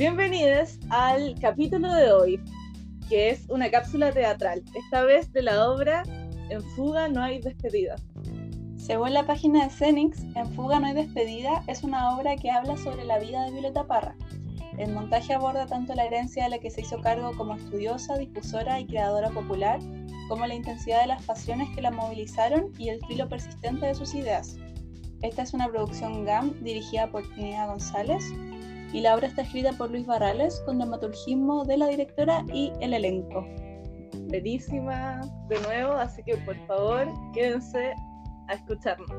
Bienvenidos al capítulo de hoy, que es una cápsula teatral, esta vez de la obra En Fuga no hay despedida. Según la página de Cenix, En Fuga no hay despedida es una obra que habla sobre la vida de Violeta Parra. El montaje aborda tanto la herencia de la que se hizo cargo como estudiosa, difusora y creadora popular, como la intensidad de las pasiones que la movilizaron y el filo persistente de sus ideas. Esta es una producción GAM dirigida por Trinidad González y la obra está escrita por Luis Barrales con dramaturgismo de la directora y el elenco. Bellísima de nuevo, así que por favor quédense a escucharnos.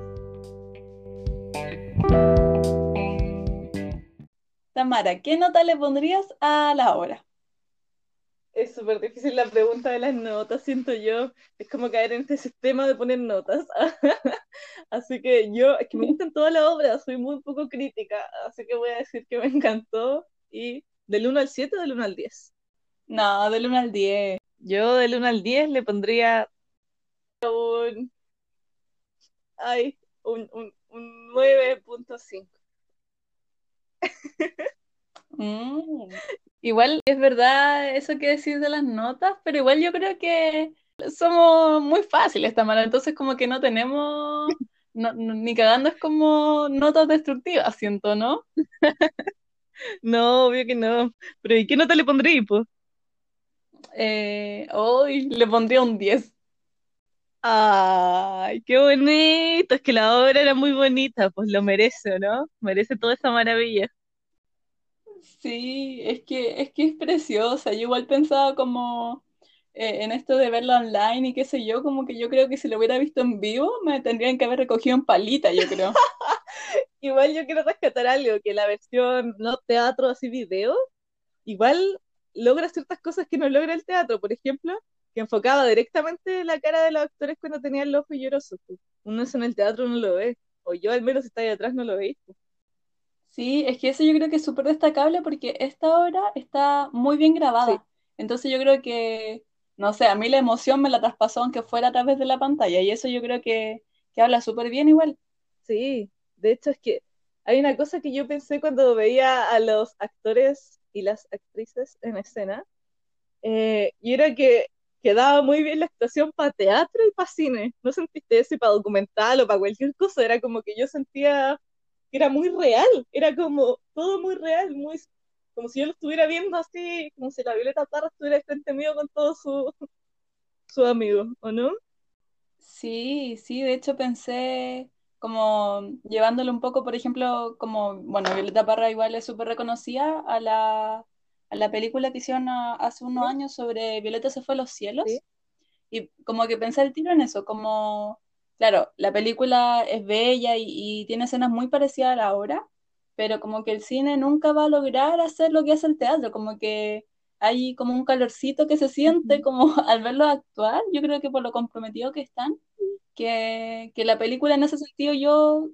Tamara, ¿qué nota le pondrías a la obra? Es súper difícil la pregunta de las notas, siento yo. Es como caer en este sistema de poner notas. así que yo, es que me gustan todas las obras, soy muy poco crítica, así que voy a decir que me encantó. ¿Y del 1 al 7 o del 1 al 10? No, del 1 al 10. Yo del 1 al 10 le pondría un. Ay, un, un, un 9.5. Mm. Igual es verdad eso que decís de las notas, pero igual yo creo que somos muy fáciles, Tamara, entonces como que no tenemos, ni cagando es como notas destructivas, siento, ¿no? no, obvio que no. Pero ¿y qué nota le pondría, pues? Eh, hoy le pondría un 10. Ay, qué bonito, es que la obra era muy bonita, pues lo merece, ¿no? Merece toda esa maravilla. Sí, es que, es que es preciosa. Yo igual pensaba como eh, en esto de verla online y qué sé yo, como que yo creo que si lo hubiera visto en vivo me tendrían que haber recogido en palita, yo creo. igual yo quiero rescatar algo, que la versión no teatro así video, igual logra ciertas cosas que no logra el teatro, por ejemplo, que enfocaba directamente la cara de los actores cuando tenían el ojo lloroso. Uno eso en el teatro no lo ve, o yo al menos si está ahí atrás no lo veis. Sí, es que eso yo creo que es súper destacable porque esta obra está muy bien grabada. Entonces yo creo que, no sé, a mí la emoción me la traspasó aunque fuera a través de la pantalla y eso yo creo que, habla súper bien igual. Sí, de hecho es que hay una cosa que yo pensé cuando veía a los actores y las actrices en escena, eh, y era que quedaba muy bien la actuación para teatro y para cine. ¿No sentiste eso y para documental o para cualquier cosa? Era como que yo sentía era muy real, era como todo muy real, muy como si yo lo estuviera viendo así, como si la Violeta Parra estuviera frente mío con todos sus su amigos, ¿o no? Sí, sí, de hecho pensé como llevándolo un poco, por ejemplo, como, bueno, Violeta Parra igual es súper reconocida a la, a la película que hicieron hace unos años sobre Violeta se fue a los cielos. Y como que pensé el tiro en eso, como claro, la película es bella y, tiene escenas muy parecidas a la obra, pero como que el cine nunca va a lograr hacer lo que hace el teatro, como que hay como un calorcito que se siente como al verlo actuar, yo creo que por lo comprometido que están, que, la película en ese sentido yo,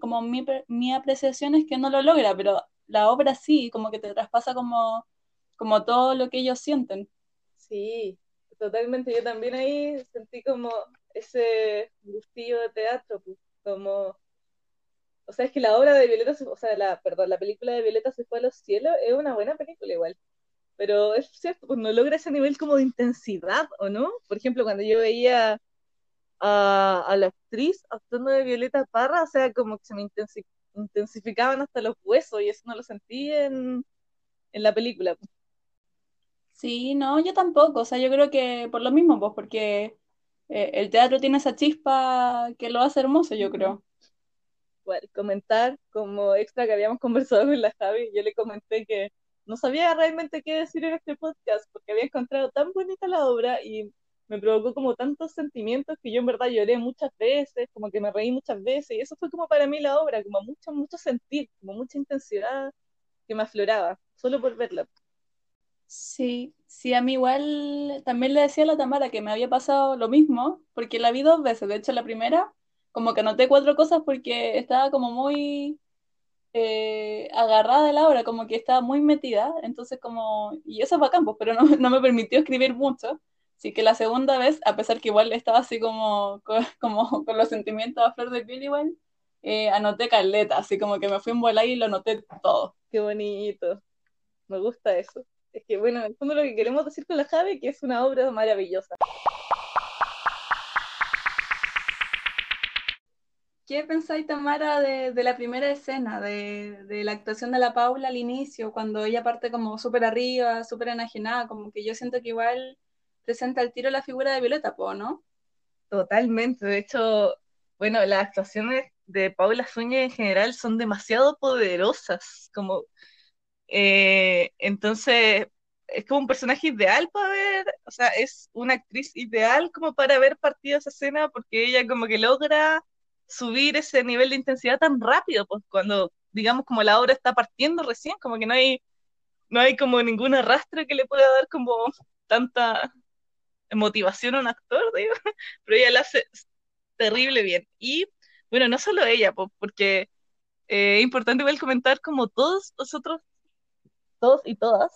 como mi, mi apreciación es que no lo logra, pero la obra sí, como que te traspasa como, como todo lo que ellos sienten. Sí, totalmente, yo también ahí sentí como ese gustillo de teatro, pues, como, o sea, es que la obra de Violeta, o sea, la, perdón, la película de Violeta se fue a los cielos es una buena película igual, pero es cierto, pues no logra ese nivel como de intensidad, ¿o no? Por ejemplo, cuando yo veía a, la actriz actuando de Violeta Parra, o sea, como que se me intensificaban hasta los huesos y eso no lo sentí en, en la película. Sí, no, yo tampoco, o sea, yo creo que por lo mismo, pues, porque eh, el teatro tiene esa chispa que lo hace hermoso, yo creo. Bueno, comentar como extra que habíamos conversado con la Javi, yo le comenté que no sabía realmente qué decir en este podcast porque había encontrado tan bonita la obra y me provocó como tantos sentimientos que yo en verdad lloré muchas veces, como que me reí muchas veces y eso fue como para mí la obra, como mucho, mucho sentir, como mucha intensidad que me afloraba, solo por verla. Sí, sí, a mí igual también le decía a la Tamara que me había pasado lo mismo, porque la vi dos veces. De hecho, la primera, como que anoté cuatro cosas porque estaba como muy eh, agarrada de la obra, como que estaba muy metida. Entonces, como, y eso es bacán, pues, pero no, no me permitió escribir mucho. Así que la segunda vez, a pesar que igual estaba así como, como con los sentimientos a flor de piel igual, eh, anoté caleta, así como que me fui en volar y lo anoté todo. Qué bonito. me gusta eso. Es que, bueno, en el fondo lo que queremos decir con la Jave es que es una obra maravillosa. ¿Qué pensáis, Tamara, de, de la primera escena, de, de, la actuación de la Paula al inicio, cuando ella parte como súper arriba, súper enajenada, como que yo siento que igual presenta al tiro la figura de Violeta, ¿po, no? Totalmente, de hecho, bueno, las actuaciones de Paula Zúñez en general son demasiado poderosas, como, eh, entonces, es como un personaje ideal para ver, o sea, es una actriz ideal como para ver partido esa escena, porque ella como que logra subir ese nivel de intensidad tan rápido, pues cuando, digamos, como la obra está partiendo recién, como que no hay, no hay como ningún arrastre que le pueda dar como tanta motivación a un actor, digo, pero ella la hace terrible bien. Y bueno, no solo ella, porque eh, es importante igual comentar como todos los otros, todos y todas,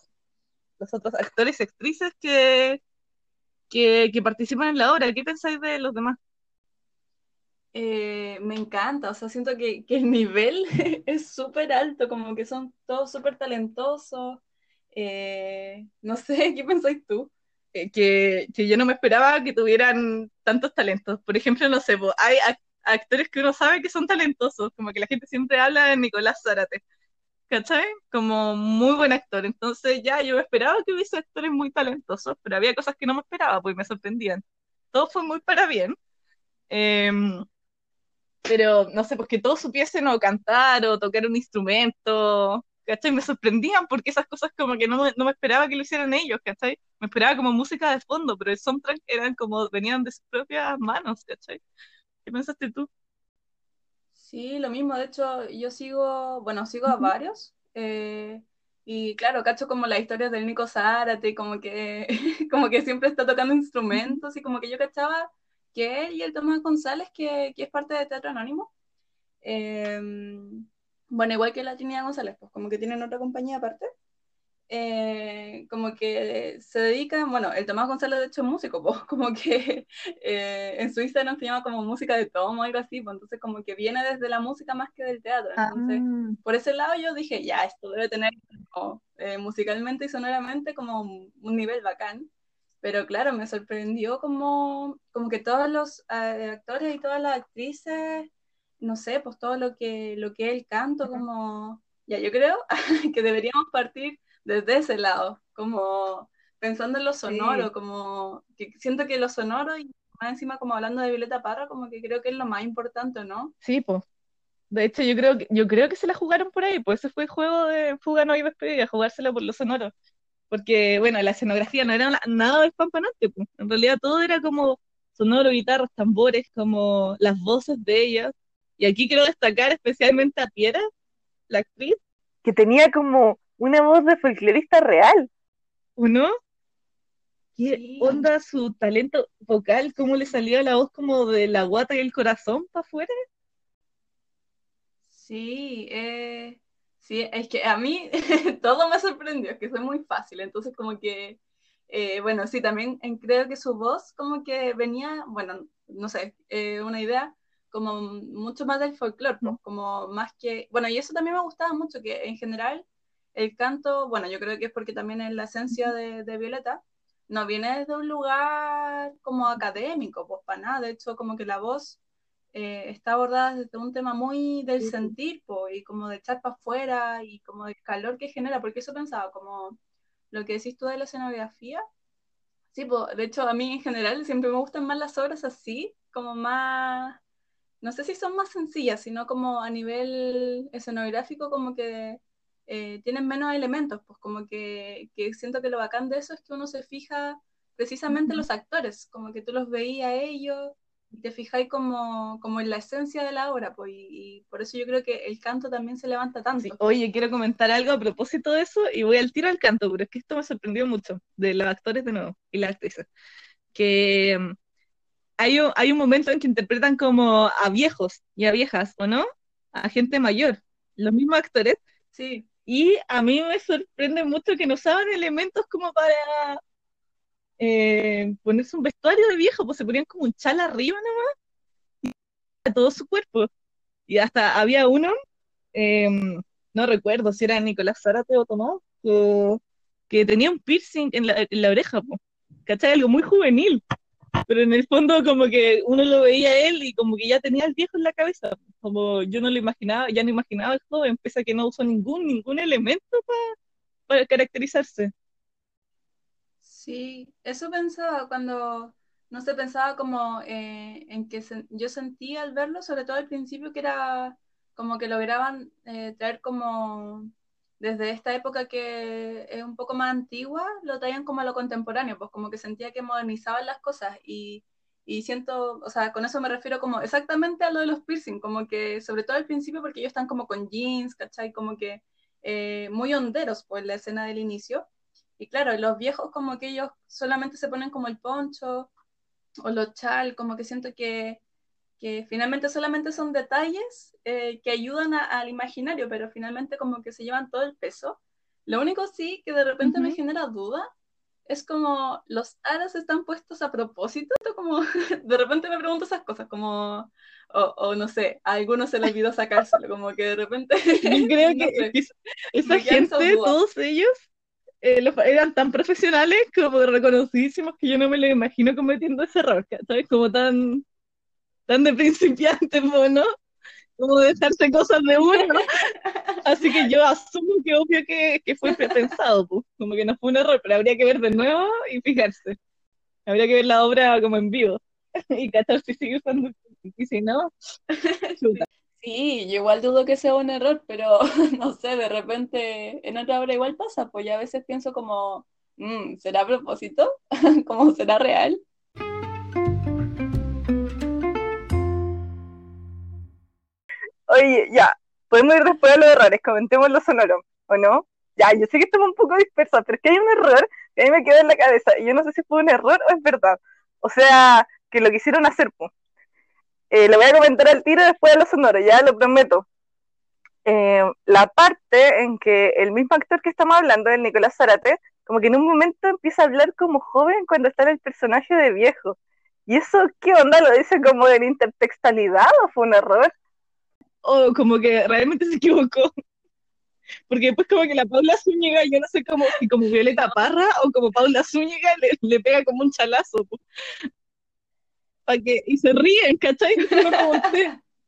los otros actores y actrices que, que, que participan en la obra. ¿Qué pensáis de los demás? Eh, me encanta, o sea, siento que, que el nivel es súper alto, como que son todos súper talentosos. Eh, no sé, ¿qué pensáis tú? Eh, que, que, yo no me esperaba que tuvieran tantos talentos. Por ejemplo, no sé, hay actores que uno sabe que son talentosos, como que la gente siempre habla de Nicolás Zárate, ¿cachai? Como muy buen actor. Entonces ya yo esperaba que hubiese actores muy talentosos, pero había cosas que no me esperaba, pues me sorprendían. Todo fue muy para bien. Eh, pero no sé, pues que todos supiesen o cantar o tocar un instrumento, ¿cachai? Me sorprendían porque esas cosas como que no, no me esperaba que lo hicieran ellos, ¿cachai? Me esperaba como música de fondo, pero el soundtrack eran como, venían de sus propias manos, ¿cachai? ¿Qué pensaste tú? Sí, lo mismo, de hecho, yo sigo, bueno, sigo a varios, eh, y claro, cacho como la historia del Nico Zárate, como que, como que siempre está tocando instrumentos, y como que yo cachaba que él y el Tomás González, que, que es parte de Teatro Anónimo. Eh, bueno, igual que la Trinidad González, pues como que tienen otra compañía aparte. Eh, como que se dedican, bueno, el Tomás González de hecho es músico, pues como que eh, en su Instagram se llama como música de tomo o algo así, pues entonces como que viene desde la música más que del teatro. Entonces, ah. por ese lado yo dije, ya, esto debe tener como, eh, musicalmente y sonoramente como un nivel bacán. Pero claro, me sorprendió como, como que todos los eh, actores y todas las actrices, no sé, pues todo lo que, lo que el canto, como, ya yo creo que deberíamos partir desde ese lado, como pensando en lo sonoro, como que siento que lo sonoro y más encima como hablando de Violeta Parra, como que creo que es lo más importante, ¿no? Sí, pues. De hecho, yo creo que, yo creo que se la jugaron por ahí, pues ese fue el juego de Fuga No y Despedida, jugársela por lo sonoro porque, bueno, la escenografía no era nada despampanante, pues. en realidad todo era como sonoro, guitarras, tambores, como las voces de ellas. Y aquí quiero destacar especialmente a Piera, la actriz, que tenía como una voz de folclorista real, ¿o no? ¿Qué onda su talento vocal? ¿Cómo le salía la voz como de la guata y el corazón para afuera? Sí, eh, Sí, es que a mí todo me sorprendió, es que soy muy fácil, entonces como que, eh, bueno, sí, también creo que su voz como que venía, bueno, no sé, eh, una idea como mucho más del folclore, pues, como más que, bueno, y eso también me gustaba mucho, que en general el canto, bueno, yo creo que es porque también es la esencia de, de Violeta, no viene desde un lugar como académico, pues para nada, de hecho como que la voz eh, está abordada desde un tema muy del sentir y como de echar para afuera y como del calor que genera, porque eso pensaba, como lo que decís tú de la escenografía. Sí, pues, de hecho a mí en general siempre me gustan más las obras así, como más, no sé si son más sencillas, sino como a nivel escenográfico como que eh, tienen menos elementos, pues como que, que, siento que lo bacán de eso es que uno se fija precisamente en los actores, como que tú los veías a ellos te fijáis como, como en la esencia de la obra, pues, y, por eso yo creo que el canto también se levanta tanto. Oye, quiero comentar algo a propósito de eso, y voy al tiro al canto, pero es que esto me sorprendió mucho, de los actores de nuevo, y las actrices, que um, hay, un, hay un momento en que interpretan como a viejos y a viejas, ¿o no? A gente mayor, los mismos actores. Sí. Y a mí me sorprende mucho que no usaban elementos como para eh, ponerse un vestuario de viejo, pues se ponían como un chal arriba nomás, y todo su cuerpo. Y hasta había uno, em, no recuerdo si era Nicolás Zárate o Tomás, que, que tenía un piercing en la, en la oreja, po. ¿cachai? Algo muy juvenil. Pero en el fondo como que uno lo veía él y como que ya tenía el viejo en la cabeza. Como yo no lo imaginaba, ya no imaginaba el joven, pese a que no usó ningún, ningún elemento para caracterizarse. Sí, eso pensaba cuando, no sé, pensaba como eh, en que yo sentía al verlo, sobre todo al principio, que era como que lograban eh, traer como desde esta época que es un poco más antigua, lo traían como a lo contemporáneo, pues como que sentía que modernizaban las cosas y, y siento, o sea, con eso me refiero como exactamente a lo de los piercing, como que sobre todo al principio porque ellos están como con jeans, ¿cachai? Como que eh, muy honderos, pues la escena del inicio. Y claro, los viejos como que ellos solamente se ponen como el poncho o los chal, como que siento que, que finalmente solamente son detalles eh, que ayudan al imaginario, pero finalmente como que se llevan todo el peso. Lo único sí que de repente me genera duda es como los aros están puestos a propósito, como de repente me pregunto esas cosas, como, o, no sé, a algunos se les olvidó sacárselo, como que de repente... Yo creo que esa gente, todos ellos, eh, eran tan profesionales como reconocidísimos que yo no me lo imagino cometiendo ese error, ¿sabes? Como tan, tan de principiante, ¿no? Como dejarse cosas de uno. Así que yo asumo que obvio que, que fue pensado, pues, como que no fue un error, pero habría que ver de nuevo y fijarse. Habría que ver la obra como en vivo y cachar si sigue usando y si no, chuta. Sí, yo igual dudo que sea un error, pero no sé, de repente en otra obra igual pasa, pues ya a veces pienso como, mm, ¿será a propósito? ¿Cómo será real? Oye, ya, podemos ir después a los errores, comentemos los sonoros, ¿o no? Ya, yo sé que estamos un poco dispersos, pero es que hay un error que a mí me quedó en la cabeza, y yo no sé si fue un error o es verdad. O sea, que lo quisieron hacer, pues eh, le voy a comentar al tiro después de los sonoros, ya lo prometo. Eh, la parte en que el mismo actor que estamos hablando, el Nicolás Zarate, como que en un momento empieza a hablar como joven cuando está en el personaje de viejo. ¿Y eso qué onda? ¿Lo dice como en intertextualidad o fue un error? O como que realmente se equivocó. Porque después como que la Paula Zúñiga, yo no sé cómo, si como Violeta Parra o como Paula Zúñiga le, pega como un chalazo que, y se ríen, ¿cachai?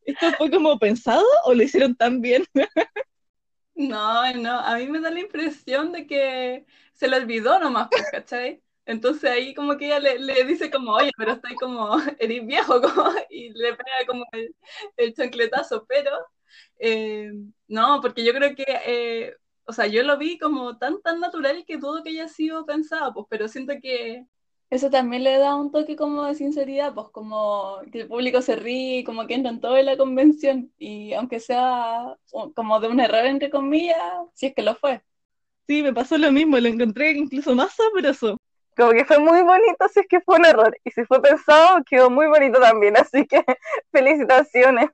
¿Esto fue como pensado o lo hicieron tan bien? no, no, a mí me da la impresión de que se le olvidó nomás, pues, ¿cachai? Entonces ahí como que ella le, dice como, oye, pero estoy como, eres viejo, como, y le pega como el, chancletazo, pero eh, no, porque yo creo que, eh, o sea, yo lo vi como tan, tan natural que dudo que haya sido pensado, pues, pero siento que eso también le da un toque como de sinceridad, pues como que el público se ríe, como que entran todo en la convención, y aunque sea como de un error entre comillas, si es que lo fue. Sí, me pasó lo mismo, lo encontré incluso más sabroso. Como que fue muy bonito si es que fue un error, y si fue pensado, quedó muy bonito también, así que felicitaciones.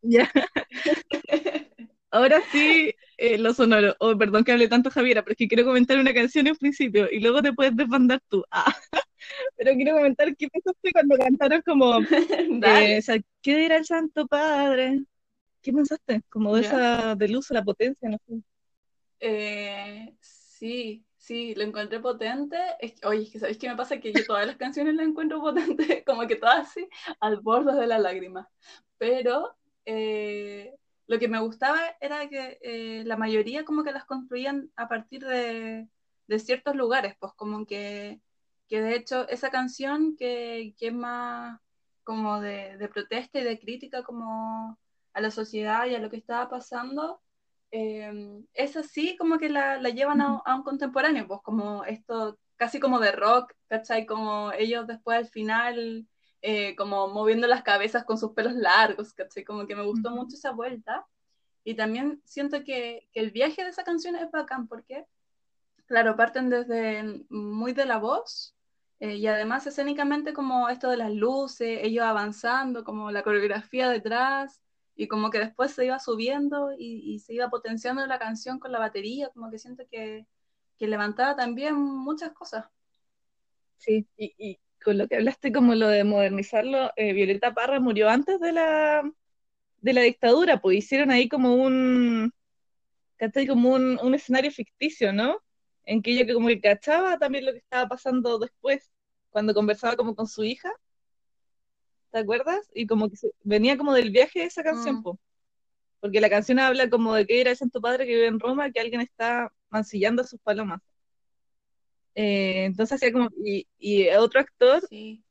Ya. Ahora sí, eh, lo sonoro. Oh, perdón que hable tanto, Javiera, pero es que quiero comentar una canción en principio y luego te puedes desbandar tú. Ah. Pero quiero comentar qué pensaste cuando cantaron como eh, ¿qué dirá el Santo Padre? ¿Qué pensaste? Como de esa del uso, la potencia, no sé. Eh, sí, sí, lo encontré potente. oye, es que ¿sabéis qué me pasa? Que yo todas las canciones las encuentro potentes, como que todas así, al borde de la lágrima. Pero eh, lo que me gustaba era que eh, la mayoría como que las construían a partir de, ciertos lugares, pues como que, que de hecho esa canción que, es más como de, protesta y de crítica como a la sociedad y a lo que estaba pasando, eh, es así como que la, llevan a, a, un contemporáneo, pues como esto casi como de rock, ¿cachai? Como ellos después al final eh, como moviendo las cabezas con sus pelos largos, ¿cachai? Como que me gustó mucho esa vuelta. Y también siento que, que, el viaje de esa canción es bacán, porque, claro, parten desde muy de la voz, eh, y además escénicamente como esto de las luces, ellos avanzando, como la coreografía detrás, y como que después se iba subiendo y, se iba potenciando la canción con la batería, como que siento que, que levantaba también muchas cosas. Sí, y, con lo que hablaste como lo de modernizarlo, eh, Violeta Parra murió antes de la, de la dictadura, pues hicieron ahí como un. Como un, un escenario ficticio, ¿no? En que ella como que cachaba también lo que estaba pasando después, cuando conversaba como con su hija, ¿te acuerdas? Y como que se- venía como del viaje de esa canción, Mm. po. Porque la canción habla como de que era santo padre que vive en Roma, que alguien está mancillando a sus palomas. Eh, entonces hacía como, y, y otro actor, Sí.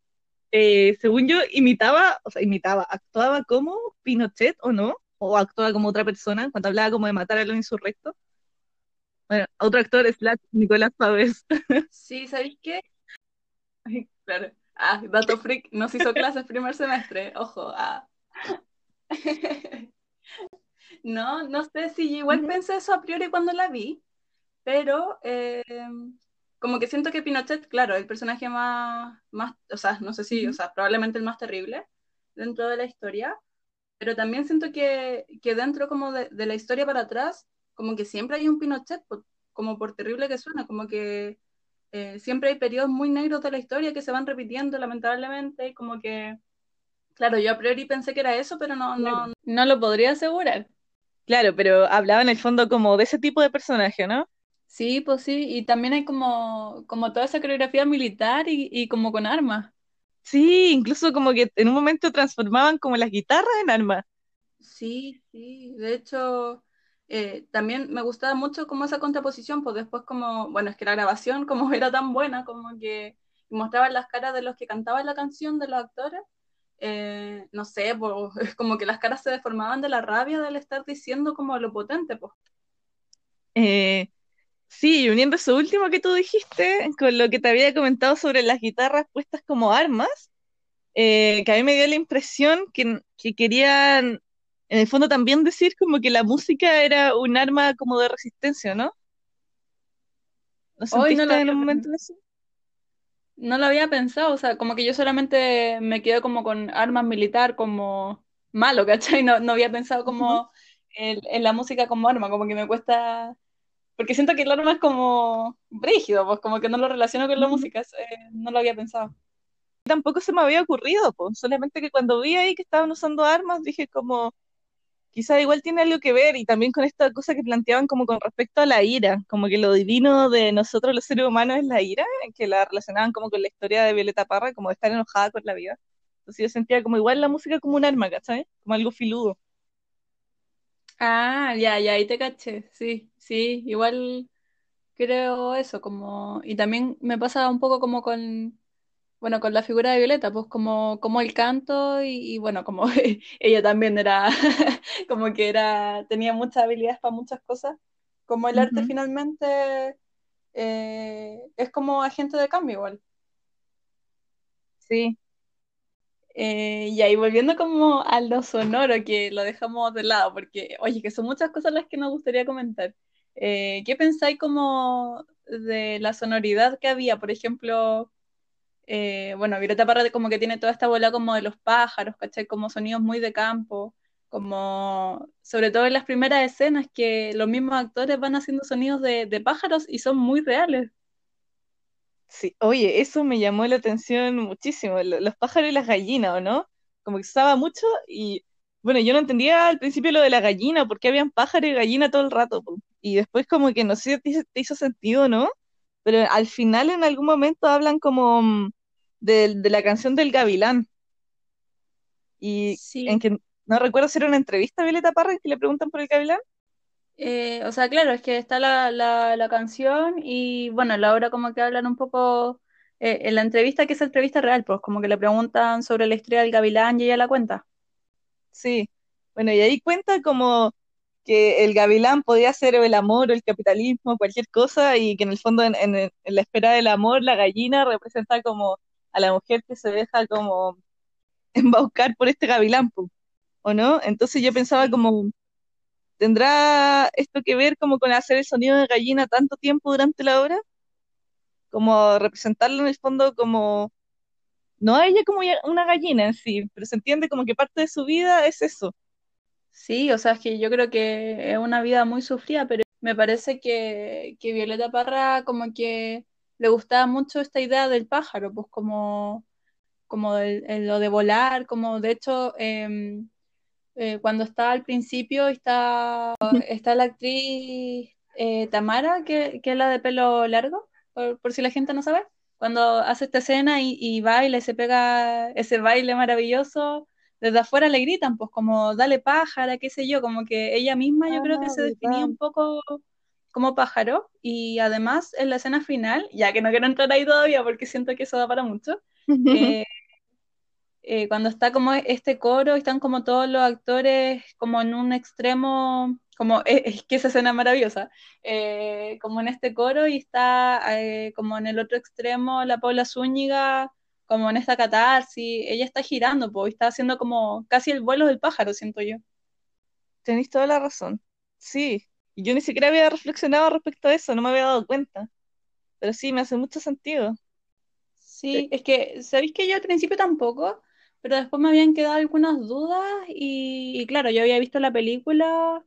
eh, según yo, imitaba, o sea, imitaba, actuaba como Pinochet o no, o actuaba como otra persona cuando hablaba como de matar a los insurrectos. Bueno, otro actor es Nicolás Pavés. Sí, ¿sabéis qué? Ay, claro. Ah, dato freak, nos hizo clases primer semestre, ojo. ah. No, no sé si yo igual pensé eso a priori cuando la vi, pero eh, como que siento que Pinochet, claro, el personaje más, más, o sea, no sé si, o sea, probablemente el más terrible dentro de la historia, pero también siento que, que dentro como de, de la historia para atrás, como que siempre hay un Pinochet, por- como por terrible que suena, como que eh, siempre hay periodos muy negros de la historia que se van repitiendo lamentablemente, y como que, claro, yo a priori pensé que era eso, pero no, no, no lo podría asegurar. Claro, pero hablaba en el fondo como de ese tipo de personaje, ¿no? Sí, pues sí, y también hay como, como toda esa coreografía militar y, y como con armas. Sí, incluso como que en un momento transformaban como las guitarras en armas. Sí, sí, de hecho, eh, también me gustaba mucho como esa contraposición, pues después como, bueno, es que la grabación como era tan buena, como que mostraban las caras de los que cantaban la canción, de los actores, eh, no sé, pues como que las caras se deformaban de la rabia del estar diciendo como lo potente, pues. Eh, sí, uniendo eso último que tú dijiste con lo que te había comentado sobre las guitarras puestas como armas, eh, que a mí me dio la impresión que, que querían, en el fondo también decir como que la música era un arma como de resistencia, ¿no? ¿No Hoy no lo en un momento eso? no lo había pensado, o sea, como que yo solamente me quedé como con armas militar como malo, ¿cachai? No, no había pensado como en, en la música como arma, como que me cuesta Porque siento que el arma es como brígido, pues como que no lo relaciono con la música, eh, no lo había pensado. Tampoco se me había ocurrido, pues, solamente que cuando vi ahí que estaban usando armas, dije como, quizá igual tiene algo que ver, y también con esta cosa que planteaban como con respecto a la ira, como que lo divino de nosotros los seres humanos es la ira, que la relacionaban como con la historia de Violeta Parra, como de estar enojada con la vida. Entonces yo sentía como igual la música como un arma, ¿cachai? Como algo filudo. Ah, ya, ya, ahí te caché, sí, sí, igual creo eso, como, y también me pasa un poco como con, bueno, con la figura de Violeta, pues como, como el canto y, y bueno, como ella también era, como que era, tenía muchas habilidades para muchas cosas, como el arte finalmente eh, es como agente de cambio igual. Sí, Eh, y ahí volviendo como a lo sonoro, que lo dejamos de lado, porque, oye, que son muchas cosas las que nos gustaría comentar. Eh, ¿qué pensáis como de la sonoridad que había? Por ejemplo, eh, bueno, Violeta Parra como que tiene toda esta bola como de los pájaros, ¿cachai? Como sonidos muy de campo, como sobre todo en las primeras escenas que los mismos actores van haciendo sonidos de, pájaros y son muy reales. sí. Oye, eso me llamó la atención muchísimo, lo- los pájaros y las gallinas, ¿o no? Como que se usaba mucho y, bueno, yo no entendía al principio lo de la gallina, porque habían pájaro y gallina todo el rato. Y después como que no sé si te hizo sentido, ¿no? Pero al final en algún momento hablan como mm, de, de la canción del Gavilán y en que no recuerdo si era una entrevista a Violeta Parra en que le preguntan por el Gavilán. Eh, o sea, claro, es que está la, la, la canción y bueno, la obra como que hablan un poco eh, en la entrevista, que es entrevista real, pues como que le preguntan sobre la historia del Gavilán y ella la cuenta. Sí, bueno, y ahí cuenta como que el gavilán podía ser el amor o el capitalismo, cualquier cosa, y que en el fondo en, en- en la espera del amor, la gallina representa como a la mujer que se deja como embaucar por este gavilán, ¿o no? Entonces yo pensaba como, ¿tendrá esto que ver como con hacer el sonido de gallina tanto tiempo durante la obra? Como representarlo en el fondo como, no a ella como una gallina en sí, pero se entiende como que parte de su vida es eso. Sí, o sea, es que yo creo que es una vida muy sufrida, pero me parece que, que Violeta Parra como que le gustaba mucho esta idea del pájaro, pues como, como el- el- lo de volar, como de hecho... em, eh, cuando está al principio está, está la actriz eh, Tamara, que, que, es la de pelo largo, por, por, si la gente no sabe, cuando hace esta escena y, y baila y se pega ese baile maravilloso, desde afuera le gritan, pues como dale pájara, qué sé yo, como que ella misma yo ah, creo que se definía un poco como pájaro y además en la escena final, ya que no quiero entrar ahí todavía porque siento que eso da para mucho, eh, eh, cuando está como este coro, están como todos los actores como en un extremo, como es, que esa escena maravillosa, eh, como en este coro y está como en el otro extremo la Paula Zúñiga, como en esta catarsis, ella está girando, pues, está haciendo como casi el vuelo del pájaro, siento yo. Tenéis toda la razón, sí, yo ni siquiera había reflexionado respecto a eso, no me había dado cuenta, pero sí, me hace mucho sentido. Sí, es que, ¿sabéis que yo al principio tampoco? pero después me habían quedado algunas dudas y, claro, yo había visto la película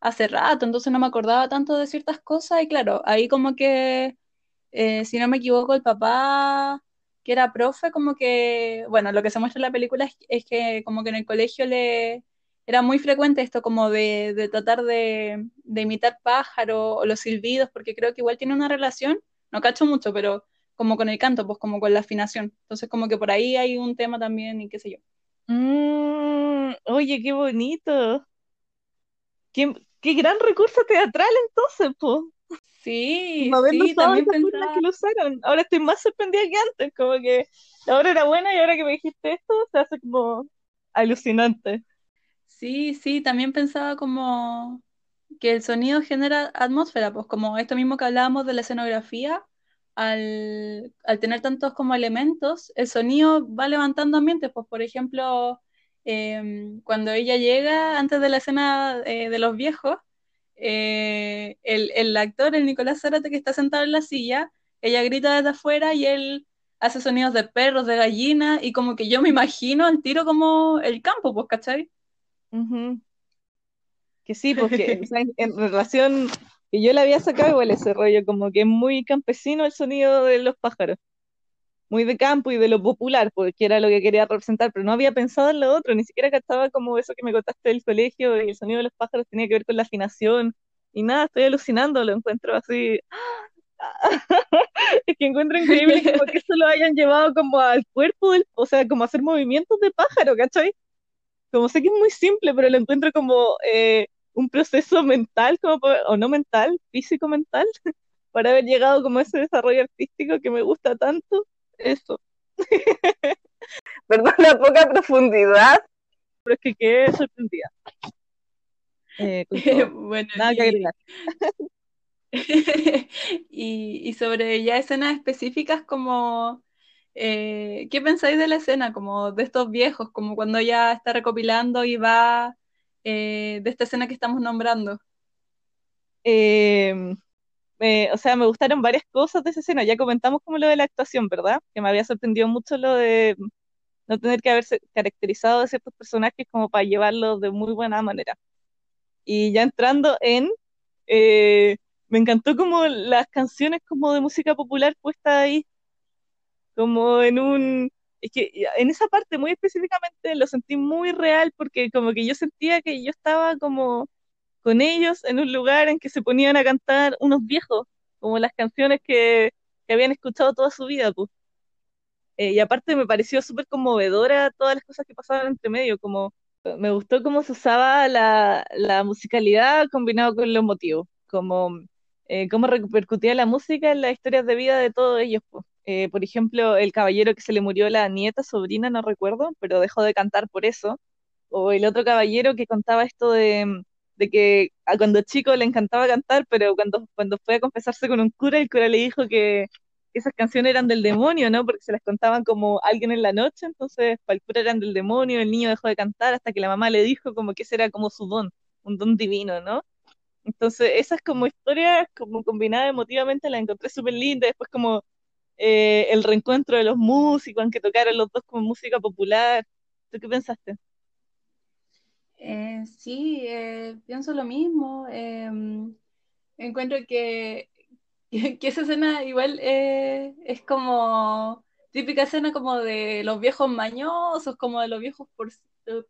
hace rato, entonces no me acordaba tanto de ciertas cosas y claro, ahí como que, eh, si no me equivoco, el papá que era profe, como que, bueno, lo que se muestra en la película es, que como que en el colegio le era muy frecuente esto como de, de tratar de, de imitar pájaros o los silbidos, porque creo que igual tiene una relación, no cacho mucho, pero como con el canto, pues como con la afinación. Entonces como que por ahí hay un tema también y qué sé yo. Mm, oye, qué bonito. Qué, qué, gran recurso teatral entonces, pues. Sí, sí, también pensaba... que lo usaron. Ahora estoy más sorprendida que antes, como que la obra era buena y ahora que me dijiste esto se hace como alucinante. Sí, sí, también pensaba como que el sonido genera atmósfera, pues como esto mismo que hablábamos de la escenografía, al, tener tantos como elementos, el sonido va levantando ambientes. Pues, por ejemplo, em, cuando ella llega antes de la escena eh, de los viejos, eh, el, actor, el Nicolás Zárate, que está sentado en la silla, ella grita desde afuera y él hace sonidos de perros, de gallina, y como que yo me imagino al tiro como el campo, pues, ¿cachai? Que sí, porque en relación y yo le había sacado igual ese rollo, como que es muy campesino el sonido de los pájaros. Muy de campo y de lo popular, porque era lo que quería representar, pero no había pensado en lo otro, ni siquiera cachaba como eso que me contaste del colegio y el sonido de los pájaros tenía que ver con la afinación. Y nada, estoy alucinando, lo encuentro así. es que encuentro increíble como que eso lo hayan llevado como al cuerpo, o sea, como hacer movimientos de pájaro, ¿cachai? Como sé que es muy simple, pero lo encuentro como eh, un proceso mental, como, o no mental, físico-mental, para haber llegado como a ese desarrollo artístico que me gusta tanto. Eso. Perdón la poca profundidad. Pero es que quedé sorprendida. Eh, bueno, Nada que agregar. y, y, sobre ya escenas específicas como eh, ¿qué pensáis de la escena como de estos viejos, como cuando ella está recopilando y va eh, de esta escena que estamos nombrando? O sea, me gustaron varias cosas de esa escena. Ya comentamos como lo de la actuación, ¿verdad? Que me había sorprendido mucho lo de no tener que haberse caracterizado de ciertos personajes como para llevarlos de muy buena manera. Y ya entrando en, eh, me encantó como las canciones como de música popular puestas ahí, como en un, es que en esa parte muy específicamente lo sentí muy real porque como que yo sentía que yo estaba como con ellos en un lugar en que se ponían a cantar unos viejos, como las canciones que, que habían escuchado toda su vida, pues. Eh, y aparte me pareció súper conmovedora todas las cosas que pasaban entre medio, como me gustó cómo se usaba la, la musicalidad combinado con los motivos, como eh, cómo repercutía la música en las historias de vida de todos ellos, pues. Eh, por ejemplo, el caballero que se le murió la nieta, sobrina, no recuerdo, pero dejó de cantar por eso. O el otro caballero que contaba esto de, que a cuando chico le encantaba cantar, pero cuando, cuando fue a confesarse con un cura, el cura le dijo que esas canciones eran del demonio, ¿no? Porque se las contaban como alguien en la noche, entonces para el cura eran del demonio, el niño dejó de cantar hasta que la mamá le dijo como que ese era como su don, un don divino, ¿no? Entonces esas como historias como combinadas emotivamente las encontré súper lindas, después como eh, el reencuentro de los músicos, aunque tocaran los dos como música popular. ¿Tú qué pensaste? Eh, sí, eh, pienso lo mismo. Em, encuentro que, que, esa escena igual es como típica escena como de los viejos mañosos, como de los viejos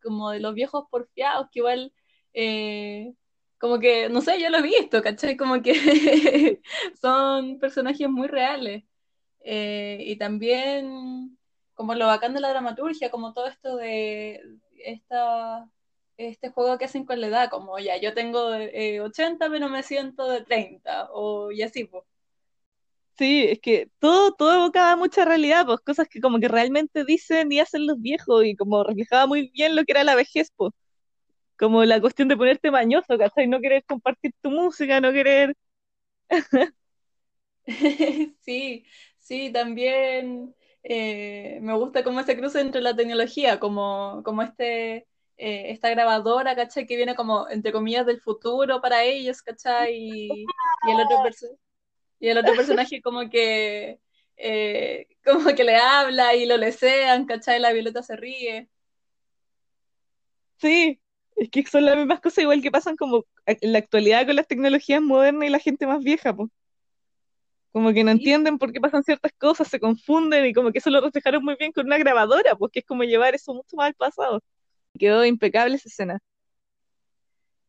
como de los viejos porfiados, que igual, eh, como que, no sé, yo lo he visto, ¿cachai? Como que son personajes muy reales. Eh, y también como lo bacán de la dramaturgia, como todo esto de esta, este juego que hacen con la edad, como ya, yo tengo 80 pero me siento de 30, o y así, pues. Sí, es que todo, todo evocaba mucha realidad, pues cosas que como que realmente dicen y hacen los viejos y como reflejaba muy bien lo que era la vejez, pues. Como la cuestión de ponerte mañoso, ¿cachai? No querer compartir tu música, no querer... sí, sí, también eh, me gusta cómo se cruza entre la tecnología, como, como este, eh, esta grabadora, ¿cachai? Que viene como, entre comillas, del futuro para ellos, ¿cachai? Y, y el otro personaje y el otro personaje como que eh, como que le habla y lo lesean, ¿cachai? La Violeta se ríe. Sí, es que son las mismas cosas igual que pasan como en la actualidad con las tecnologías modernas y la gente más vieja, pues. Como que no entienden por qué pasan ciertas cosas, se confunden y como que eso lo reflejaron muy bien con una grabadora, pues que es como llevar eso mucho más al pasado. Quedó impecable esa escena.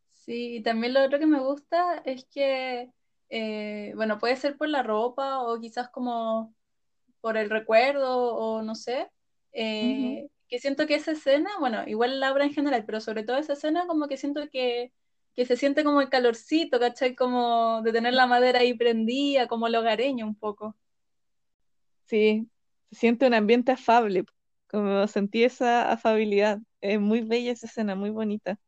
Sí, y también lo otro que me gusta es que eh, bueno, puede ser por la ropa o quizás como por el recuerdo o no sé, eh, que siento que esa escena, bueno, igual la obra en general, pero sobre todo esa escena como que siento que, que se siente como el calorcito, ¿cachai? Como de tener la madera ahí prendida, como lo hogareño un poco. Sí, se siente un ambiente afable, como sentí esa afabilidad. Es muy bella esa escena, muy bonita.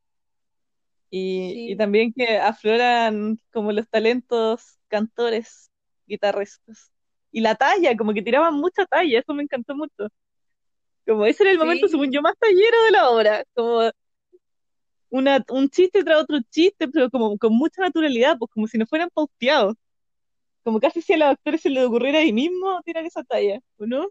Y, también que afloran como los talentos cantores, guitarristas. Y la talla, como que tiraban mucha talla, eso me encantó mucho. Como ese era el momento, según yo, más tallero de la obra. Como una, un chiste tras otro chiste, pero como con mucha naturalidad, pues como si no fueran pauteados. Como casi si a los actores se les ocurriera ahí mismo tirar esa talla, ¿o no?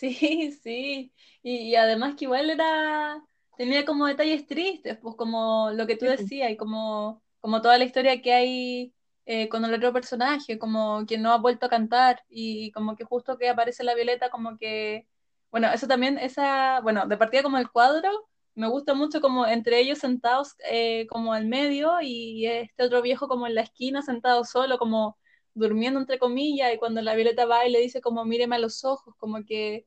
Sí, sí. y además que igual era tenía como detalles tristes, pues como lo que tú decías y como, como toda la historia que hay eh, con el otro personaje, como que no ha vuelto a cantar y como que justo que aparece la Violeta, como que, bueno, eso también, esa, bueno, de partida como el cuadro, me gusta mucho como entre ellos sentados eh, como al medio y este otro viejo como en la esquina sentado solo, como durmiendo entre comillas y cuando la Violeta va y le dice como míreme a los ojos, como que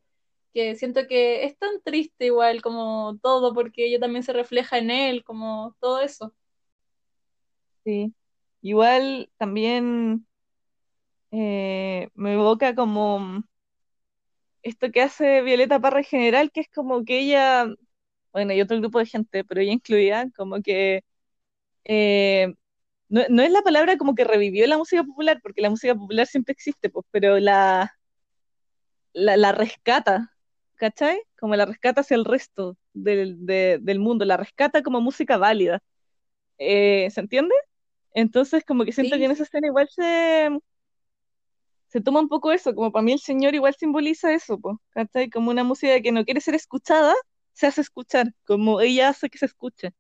que siento que es tan triste igual como todo, porque ella también se refleja en él, como todo eso. Sí, igual también eh, me evoca como esto que hace Violeta Parra en general, que es como que ella, bueno, y otro grupo de gente, pero ella incluida, como que eh, no, no, es la palabra como que revivió la música popular, porque la música popular siempre existe, pues, pero la, la, la rescata, ¿cachai? Como la rescata hacia el resto del, del mundo, la rescata como música válida. Eh, ¿Se entiende? Entonces, como que siento que en esa escena igual se, se toma un poco eso, como para mí el Señor igual simboliza eso, ¿cachai? Como una música que no quiere ser escuchada, se hace escuchar, como ella hace que se escuche.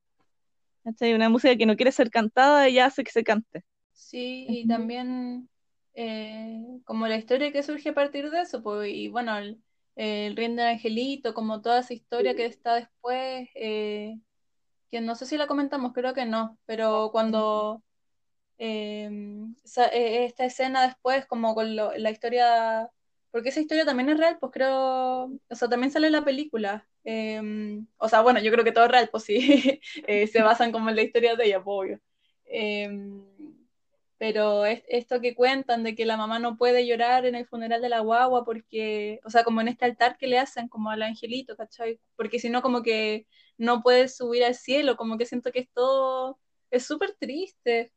¿cachai? Una música que no quiere ser cantada, ella hace que se cante. Sí, y también eh, como la historia que surge a partir de eso, pues, y bueno, el, el Ring del Angelito, como toda esa historia que está después, eh, que no sé si la comentamos, creo que no, pero cuando em, eh, esta escena después, como con la historia, porque esa historia también es real, pues creo, o sea, también sale en la película. Em, o sea, bueno, yo creo que todo es real, pues sí, eh, se basan como en la historia de ella, pues, obvio. Pero es, esto que cuentan de que la mamá no puede llorar en el funeral de la guagua porque, o sea, como en este altar que le hacen como al angelito, ¿cachai? Porque si no, como que no puede subir al cielo, como que siento que esto es súper triste.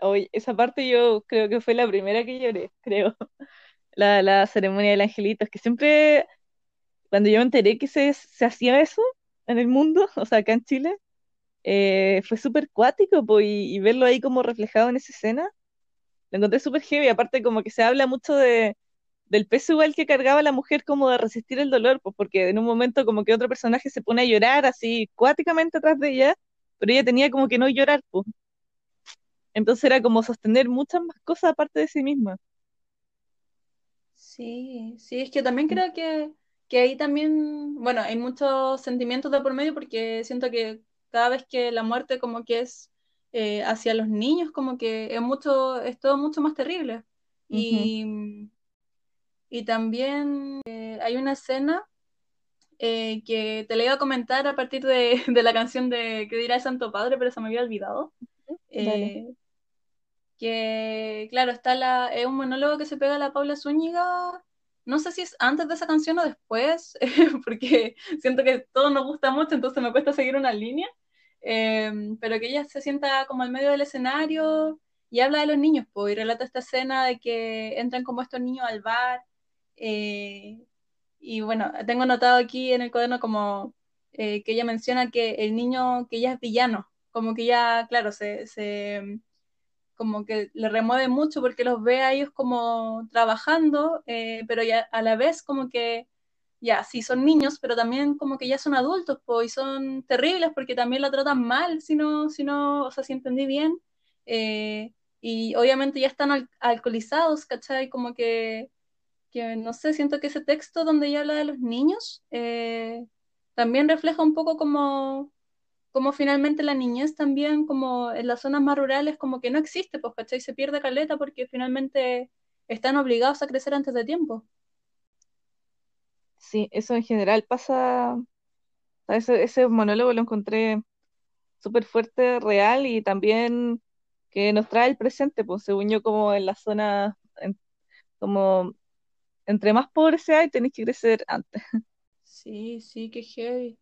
Oye, esa parte yo creo que fue la primera que lloré, creo. La, la ceremonia del angelito, es que siempre, cuando yo me enteré que se, se hacía eso en el mundo, o sea, acá en Chile, eh, fue súper cuático y, verlo ahí como reflejado en esa escena, lo encontré súper heavy, aparte como que se habla mucho de, del peso igual que cargaba la mujer como de resistir el dolor, pues porque en un momento como que otro personaje se pone a llorar así cuáticamente atrás de ella, pero ella tenía como que no llorar, pues. Entonces era como sostener muchas más cosas aparte de sí misma. Sí, sí, es que también creo que, que ahí también, bueno, hay muchos sentimientos de por medio porque siento que cada vez que la muerte como que es eh, hacia los niños, como que es mucho, es todo mucho más terrible. Y, y también eh, hay una escena eh, que te la iba a comentar a partir de, de, la canción de que dirá el Santo Padre, pero se me había olvidado. que claro, está la, es un monólogo que se pega a la Paula Zúñiga no sé si es antes de esa canción o después, porque siento que todo nos gusta mucho, entonces me cuesta seguir una línea, em, pero que ella se sienta como en medio del escenario y habla de los niños, pues, y relata esta escena de que entran como estos niños al bar, eh, y bueno, tengo notado aquí en el cuaderno como eh, que ella menciona que el niño, que ella es villano, como que ya, claro, se, se como que le remueve mucho porque los ve a ellos como trabajando, eh, pero ya a la vez como que ya sí son niños, pero también como que ya son adultos, pues, y son terribles porque también la tratan mal, si no, si no, o sea, si entendí bien. Eh, y obviamente ya están al alcoholizados, ¿cachai? Como que, que, no sé, siento que ese texto donde ella habla de los niños eh, también refleja un poco como como finalmente la niñez también, como en las zonas más rurales, como que no existe, pues, ¿cachai? Se pierde caleta porque finalmente están obligados a crecer antes de tiempo. Sí, eso en general pasa, ese, ese monólogo lo encontré súper fuerte, real y también que nos trae el presente, pues según yo como en la zona, como entre más pobre sea y tenéis que crecer antes. Sí, sí, qué heavy.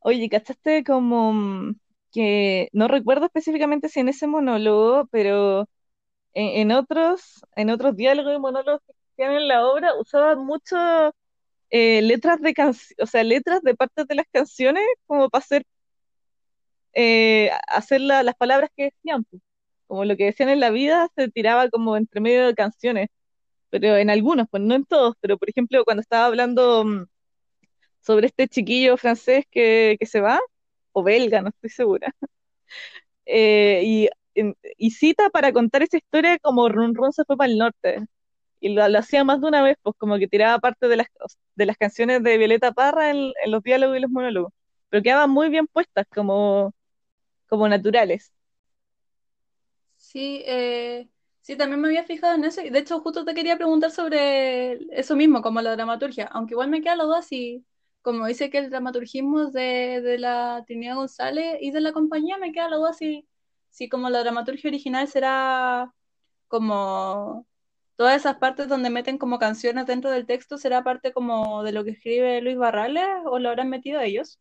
Oye, ¿cachaste como mm, que no recuerdo específicamente si en ese monólogo, pero en, otros, en otros diálogos y monólogos que hacían en la obra usaban mucho eh, letras de o sea, letras de partes de las canciones como para hacer eh, hacer las palabras que decían, como lo que decían en la vida se tiraba como entre medio de canciones, pero en algunos, pues no en todos, pero por ejemplo cuando estaba hablando mm, sobre este chiquillo francés que, se va, o belga, no estoy segura. Eh, y, cita para contar esa historia como Run Run se fue para el norte. Y lo, hacía más de una vez, pues como que tiraba parte de las, de las canciones de Violeta Parra en, los diálogos y los monólogos. Pero quedaban muy bien puestas, como, como naturales. Sí, eh, sí, también me había fijado en eso. Y de hecho, justo te quería preguntar sobre eso mismo, como la dramaturgia. Aunque igual me queda la duda si como dice que el dramaturgismo de, de la Trinidad González y de la compañía, me queda la duda si, si como la dramaturgia original será como todas esas partes donde meten como canciones dentro del texto, será parte como de lo que escribe Luis Barrales o lo habrán metido ellos.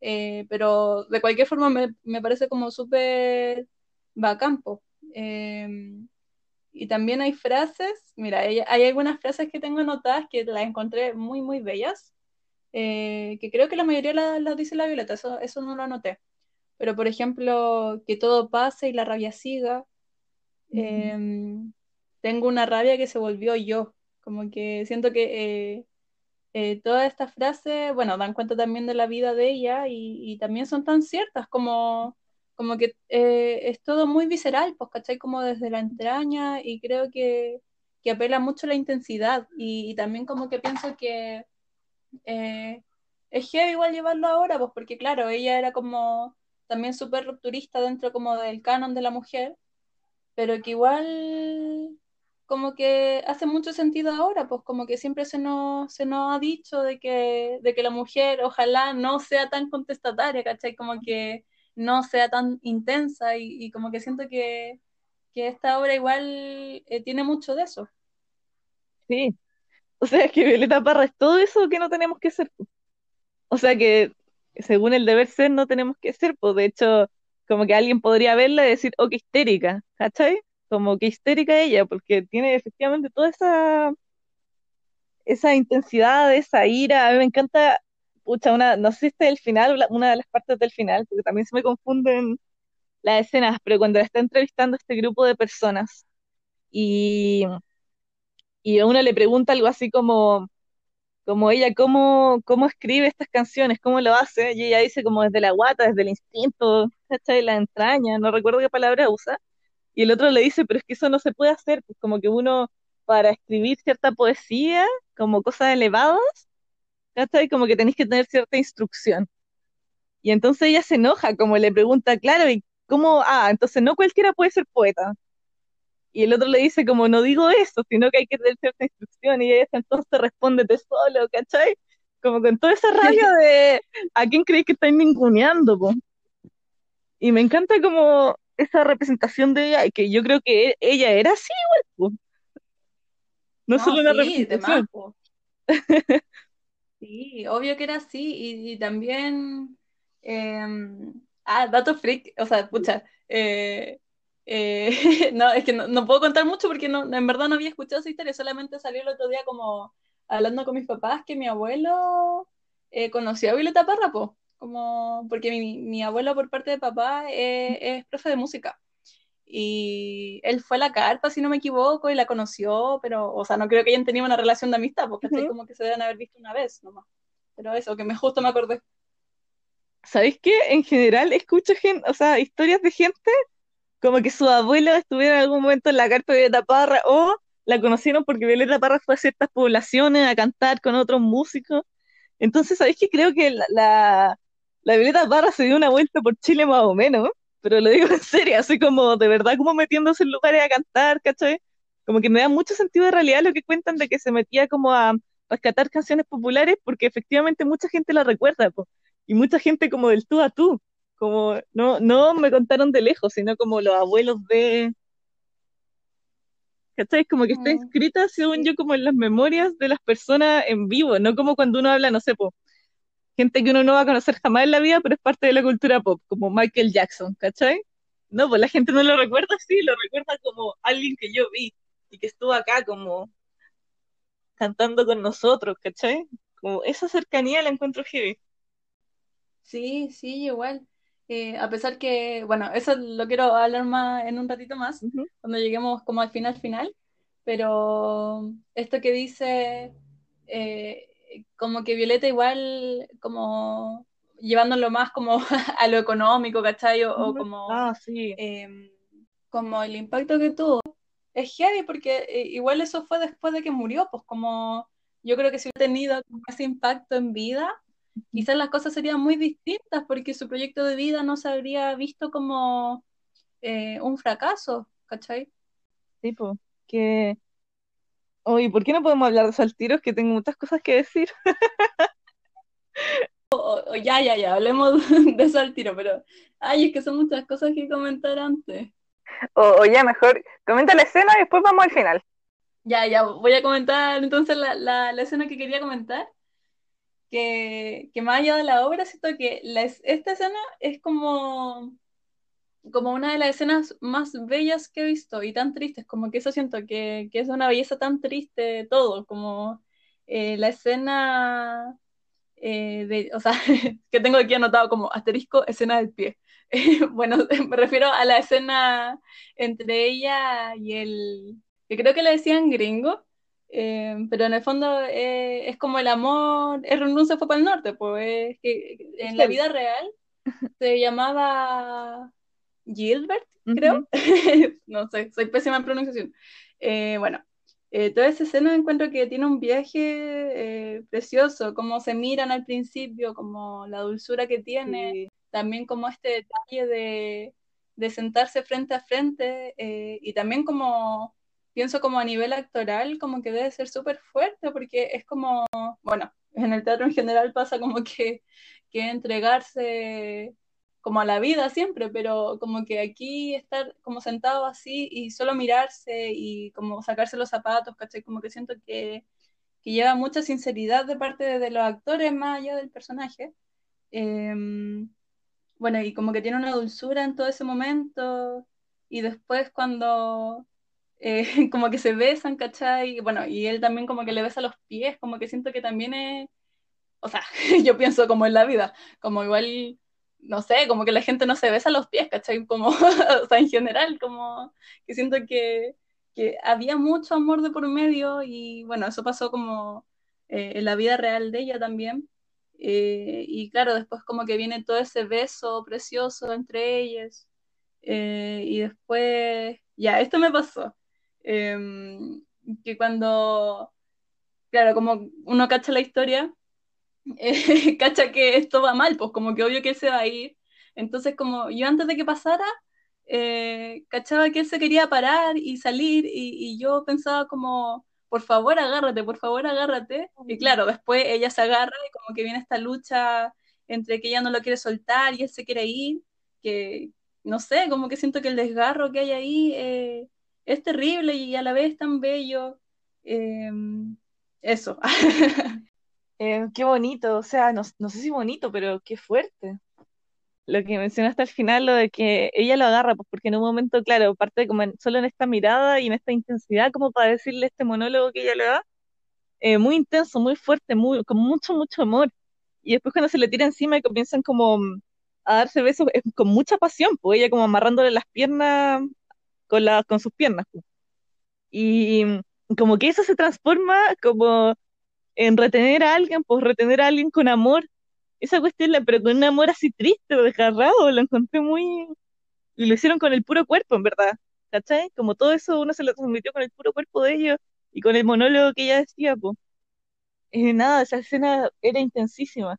Eh, pero de cualquier forma me, me parece como súper bacán. Eh, y también hay frases, mira, hay, hay, algunas frases que tengo anotadas que las encontré muy, muy bellas. Eh, que creo que la mayoría las dice la Violeta, eso, eso no lo anoté. Pero, por ejemplo, que todo pase y la rabia siga. Em, tengo una rabia que se volvió yo. Como que siento que eh, eh, todas estas frases, bueno, dan cuenta también de la vida de ella y, también son tan ciertas como, como que es todo muy visceral, pues, ¿cachai? Como desde la entraña y creo que, que apela mucho la intensidad y también como que pienso que eh, es heavy igual llevarlo ahora, pues porque claro, ella era como también súper rupturista dentro como del canon de la mujer, pero que igual como que hace mucho sentido ahora, pues como que siempre se nos, se nos ha dicho de que, de que la mujer ojalá no sea tan contestataria, ¿cachai? Como que no sea tan intensa y, como que siento que, que esta obra igual eh, tiene mucho de eso. Sí, o sea, que Violeta Parra es todo eso que no tenemos que ser. O sea, que según el deber ser no tenemos que ser, pues de hecho, como que alguien podría verla y decir, oh, qué histérica, ¿cachai? Como que histérica ella, porque tiene efectivamente toda esa esa intensidad, esa ira, a mí me encanta, pucha, una, no sé si este es el final, una de las partes del final, porque también se me confunden las escenas, pero cuando la está entrevistando este grupo de personas y y uno le pregunta algo así como, como ella, ¿cómo, cómo escribe estas canciones? ¿Cómo lo hace? Y ella dice como desde la guata, desde el instinto, de La entraña, no recuerdo qué palabra usa. Y el otro le dice, pero es que eso no se puede hacer, pues como que uno para escribir cierta poesía, como cosas elevadas, ¿cachai? Como que tenéis que tener cierta instrucción. Y entonces ella se enoja, como le pregunta, claro, ¿y cómo? Ah, entonces no cualquiera puede ser poeta. Y el otro le dice, como no digo eso, sino que hay que tener cierta instrucción. Y ella entonces respóndete solo, ¿cachai? Como con toda esa rabia de a quién creéis que estáis ninguneando, po. Y me encanta como esa representación de ella, que yo creo que e, ella era así igual. No, No, solo una sí, de representación. Sí, obvio que era así. Y, y también. em, ah, dato freak. O sea, pucha. eh, eh, no, es que no, no puedo contar mucho porque no, en verdad no había escuchado esa historia. Solamente salió el otro día como hablando con mis papás que mi abuelo eh, conoció a Violeta Parra, po. Como, porque mi, mi abuelo por parte de papá eh, es profe de música. Y él fue a la carpa, si no me equivoco, y la conoció, pero, o sea, no creo que hayan tenido una relación de amistad, porque Ujú. como que se deben haber visto una vez nomás. Pero eso, que me justo me acordé. ¿Sabéis qué? En general escucho gente, o sea, historias de gente como que sus abuelos estuvieron en algún momento en la carpa de Violeta Parra o la conocieron porque Violeta Parra fue a ciertas poblaciones a cantar con otros músicos. Entonces, ¿sabéis qué? Creo que la, la, la Violeta Parra se dio una vuelta por Chile más o menos, pero lo digo en serio, así como de verdad como metiéndose en lugares a cantar, ¿cachai? Como que me da mucho sentido de realidad lo que cuentan de que se metía como a rescatar canciones populares porque efectivamente mucha gente la recuerda, po. Y mucha gente como del tú a tú, como no, no me contaron de lejos, sino como los abuelos de, ¿cachai? Como que está Mm, inscrita, según yo, como en las memorias de las personas en vivo, no como cuando uno habla, no sé, po, gente que uno no va a conocer jamás en la vida, pero es parte de la cultura pop, como Michael Jackson, ¿cachai? No, pues la gente no lo recuerda así, lo recuerda como alguien que yo vi y que estuvo acá como cantando con nosotros, ¿cachai? Como esa cercanía la encuentro heavy. Sí, sí, igual. Eh, a pesar que, bueno, eso lo quiero hablar más en un ratito más, cuando lleguemos como al final final, pero esto que dice, eh, como que Violeta igual, como llevándolo más como a lo económico, ¿cachai? O, como, Ah, sí. em, como el impacto que tuvo, es heavy porque eh, igual eso fue después de que murió, pues como yo creo que si hubiera tenido ese impacto en vida, quizás las cosas serían muy distintas porque su proyecto de vida no se habría visto como eh, un fracaso, ¿cachai? Tipo, que... Oye, ¿por qué no podemos hablar de eso al tiro? Es que tengo muchas cosas que decir. O, o ya, ya, ya, hablemos de eso al tiro, pero, ay, es que son muchas cosas que comentar antes. O, o ya mejor, comenta la escena y después vamos al final. Ya, ya, voy a comentar entonces la, la, la escena que quería comentar, que, que más allá de la obra, siento que la es- esta escena es como, como una de las escenas más bellas que he visto y tan tristes, como que eso siento que, que es una belleza tan triste todo, como eh, la escena eh, de, o sea, que tengo aquí anotado como asterisco, escena del pie. bueno, me refiero a la escena entre ella y el, que creo que le decían gringo, eh, pero en el fondo eh, es como el amor, el se fue para el norte, pues es que en la vida real se llamaba Gilbert, creo. no sé, soy pésima en pronunciación. Eh, bueno, eh, toda esa escena encuentro que tiene un viaje eh, precioso, como se miran al principio, como la dulzura que tiene, Sí. también como este detalle de, de sentarse frente a frente eh, y también como pienso como a nivel actoral, como que debe ser súper fuerte porque es como, bueno, en el teatro en general pasa como que, que entregarse como a la vida siempre, pero como que aquí estar como sentado así y solo mirarse y como sacarse los zapatos, ¿cachai? Como que siento que, que lleva mucha sinceridad de parte de, de los actores más allá del personaje. Eh, bueno, y como que tiene una dulzura en todo ese momento y después cuando eh, como que se besan, ¿cachai? Y bueno, y él también como que le besa los pies, como que siento que también es, o sea, yo pienso como en la vida, como igual no sé, como que la gente no se besa los pies, ¿cachai? Como, o sea, en general, como que siento que, que había mucho amor de por medio y bueno, eso pasó como eh, en la vida real de ella también. Eh, y claro, después como que viene todo ese beso precioso entre ellas. Eh, y después, ya, esto me pasó. Eh, que cuando, claro, como uno cacha la historia, eh, cacha que esto va mal, pues como que obvio que él se va a ir. Entonces, como yo antes de que pasara, eh, cachaba que él se quería parar y salir y, y, yo pensaba como, por favor agárrate, por favor agárrate. Y claro, después ella se agarra y como que viene esta lucha entre que ella no lo quiere soltar y él se quiere ir, que no sé, como que siento que el desgarro que hay ahí eh, es terrible y a la vez tan bello. Eh, eso. Eh, qué bonito, o sea, no, no, sé si bonito, pero qué fuerte. Lo que mencionaste al final, lo de que ella lo agarra, pues porque en un momento, claro, parte como solo en esta mirada y en esta intensidad, como para decirle este monólogo que ella le da, eh, muy intenso, muy fuerte, muy, con mucho, mucho amor. Y después cuando se le tira encima y comienzan como a darse besos, es con mucha pasión, pues ella como amarrándole las piernas con, la, con sus piernas. Pues. Y como que eso se transforma como en retener a alguien, pues retener a alguien con amor. Esa cuestión, pero con un amor así triste desgarrado, lo encontré muy... Y lo hicieron con el puro cuerpo, en verdad. ¿Cachai? Como todo eso uno se lo transmitió con el puro cuerpo de ellos y con el monólogo que ella decía, pues. Eh, nada, esa escena era intensísima.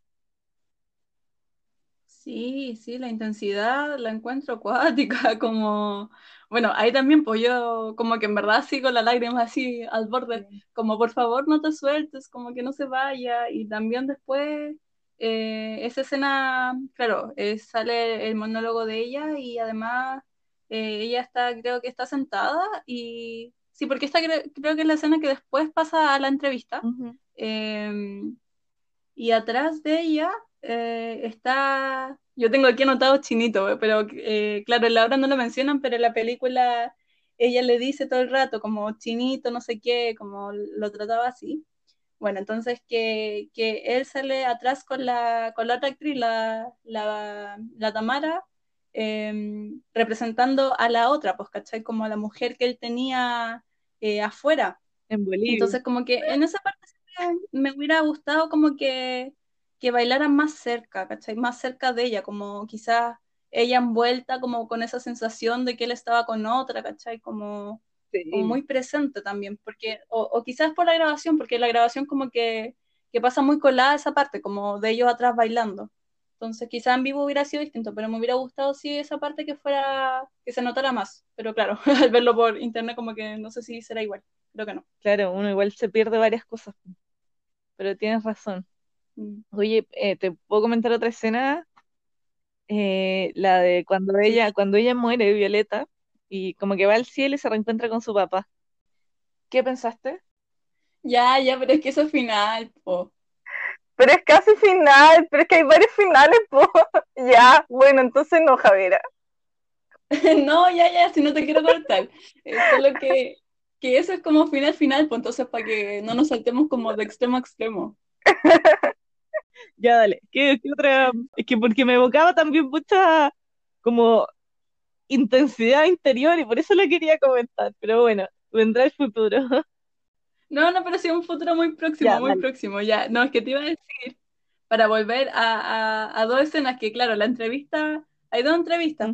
Sí, sí, la intensidad la encuentro acuática, como, bueno, ahí también pues yo como que en verdad sigo la lágrima así al borde, como por favor no te sueltes, como que no se vaya, y también después eh, esa escena, claro, eh, sale el monólogo de ella y además eh, ella está, creo que está sentada y, sí, porque esta creo, que es la escena que después pasa a la entrevista, em, y atrás de ella está, yo tengo aquí anotado chinito, pero eh, claro, en la obra no lo mencionan, pero en la película ella le dice todo el rato como chinito, no sé qué, como lo trataba así. Bueno, entonces que, que él sale atrás con la, con la otra actriz, la, la, la Tamara, em, representando a la otra, pues, ¿cachai? Como a la mujer que él tenía eh, afuera. En Bolivia. Entonces, como que en esa parte me hubiera gustado como que que bailaran más cerca, ¿cachai? Más cerca de ella, como quizás ella envuelta como con esa sensación de que él estaba con otra, ¿cachai? Como, muy presente también, porque, o, quizás por la grabación, porque la grabación como que, que pasa muy colada esa parte, como de ellos atrás bailando. Entonces quizás en vivo hubiera sido distinto, pero me hubiera gustado si esa parte que fuera, que se notara más. Pero claro, al verlo por internet como que no sé si será igual, creo que no. Claro, uno igual se pierde varias cosas, pero tienes razón. Mm. Oye, eh, ¿te puedo comentar otra escena? Eh, la de cuando ella, cuando ella muere, Violeta, y como que va al cielo y se reencuentra con su papá. ¿Qué pensaste? Ya, ya, pero es que eso es final, po. Pero es casi final, pero es que hay varios finales, po. Ya, bueno, entonces no, Javiera. no, ya, ya, si no te quiero cortar. solo que, que eso es como final, final, pues entonces para que no nos saltemos como de extremo a extremo. Ya, dale. ¿Qué, otra? Es que porque me evocaba también mucha como intensidad interior y por eso lo quería comentar. Pero bueno, vendrá el futuro. No, no, pero sí un futuro muy próximo, muy próximo, ya. No, es que te iba a decir, para volver a, dos escenas que, claro, la entrevista, hay dos entrevistas.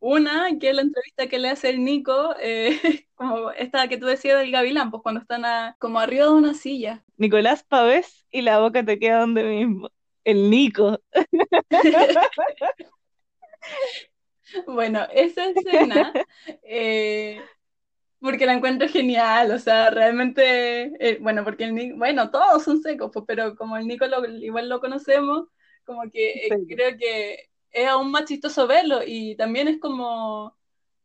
Una, que es la entrevista que le hace el Nico, eh, como esta que tú decías del Gavilán, pues cuando están como arriba de una silla. Nicolás Pavés y la boca te queda donde mismo. El Nico. bueno, esa escena, eh, porque la encuentro genial, o sea, realmente, eh, bueno, porque el Nico, bueno, todos son secos, pues, pero como el Nico igual lo conocemos, como que creo que es aún más chistoso verlo y también es como,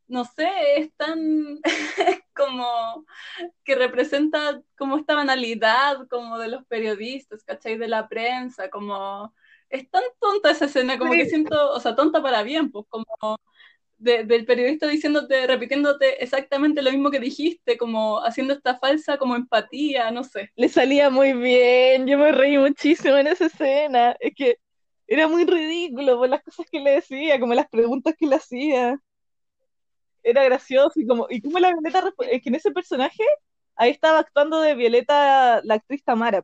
no sé, es tan como que representa como esta banalidad como de los periodistas, ¿cachai? De la prensa, como es tan tonta esa escena, como que siento, o sea, tonta para bien, pues como del periodista diciéndote, repitiéndote exactamente lo mismo que dijiste, como haciendo esta falsa como empatía, no sé. Le salía muy bien, yo me reí muchísimo en esa escena, es que era muy ridículo por las cosas que le decía, como las preguntas que le hacía. Era gracioso y como, y como la Violeta, es que en ese personaje, ahí estaba actuando de Violeta la actriz Tamara.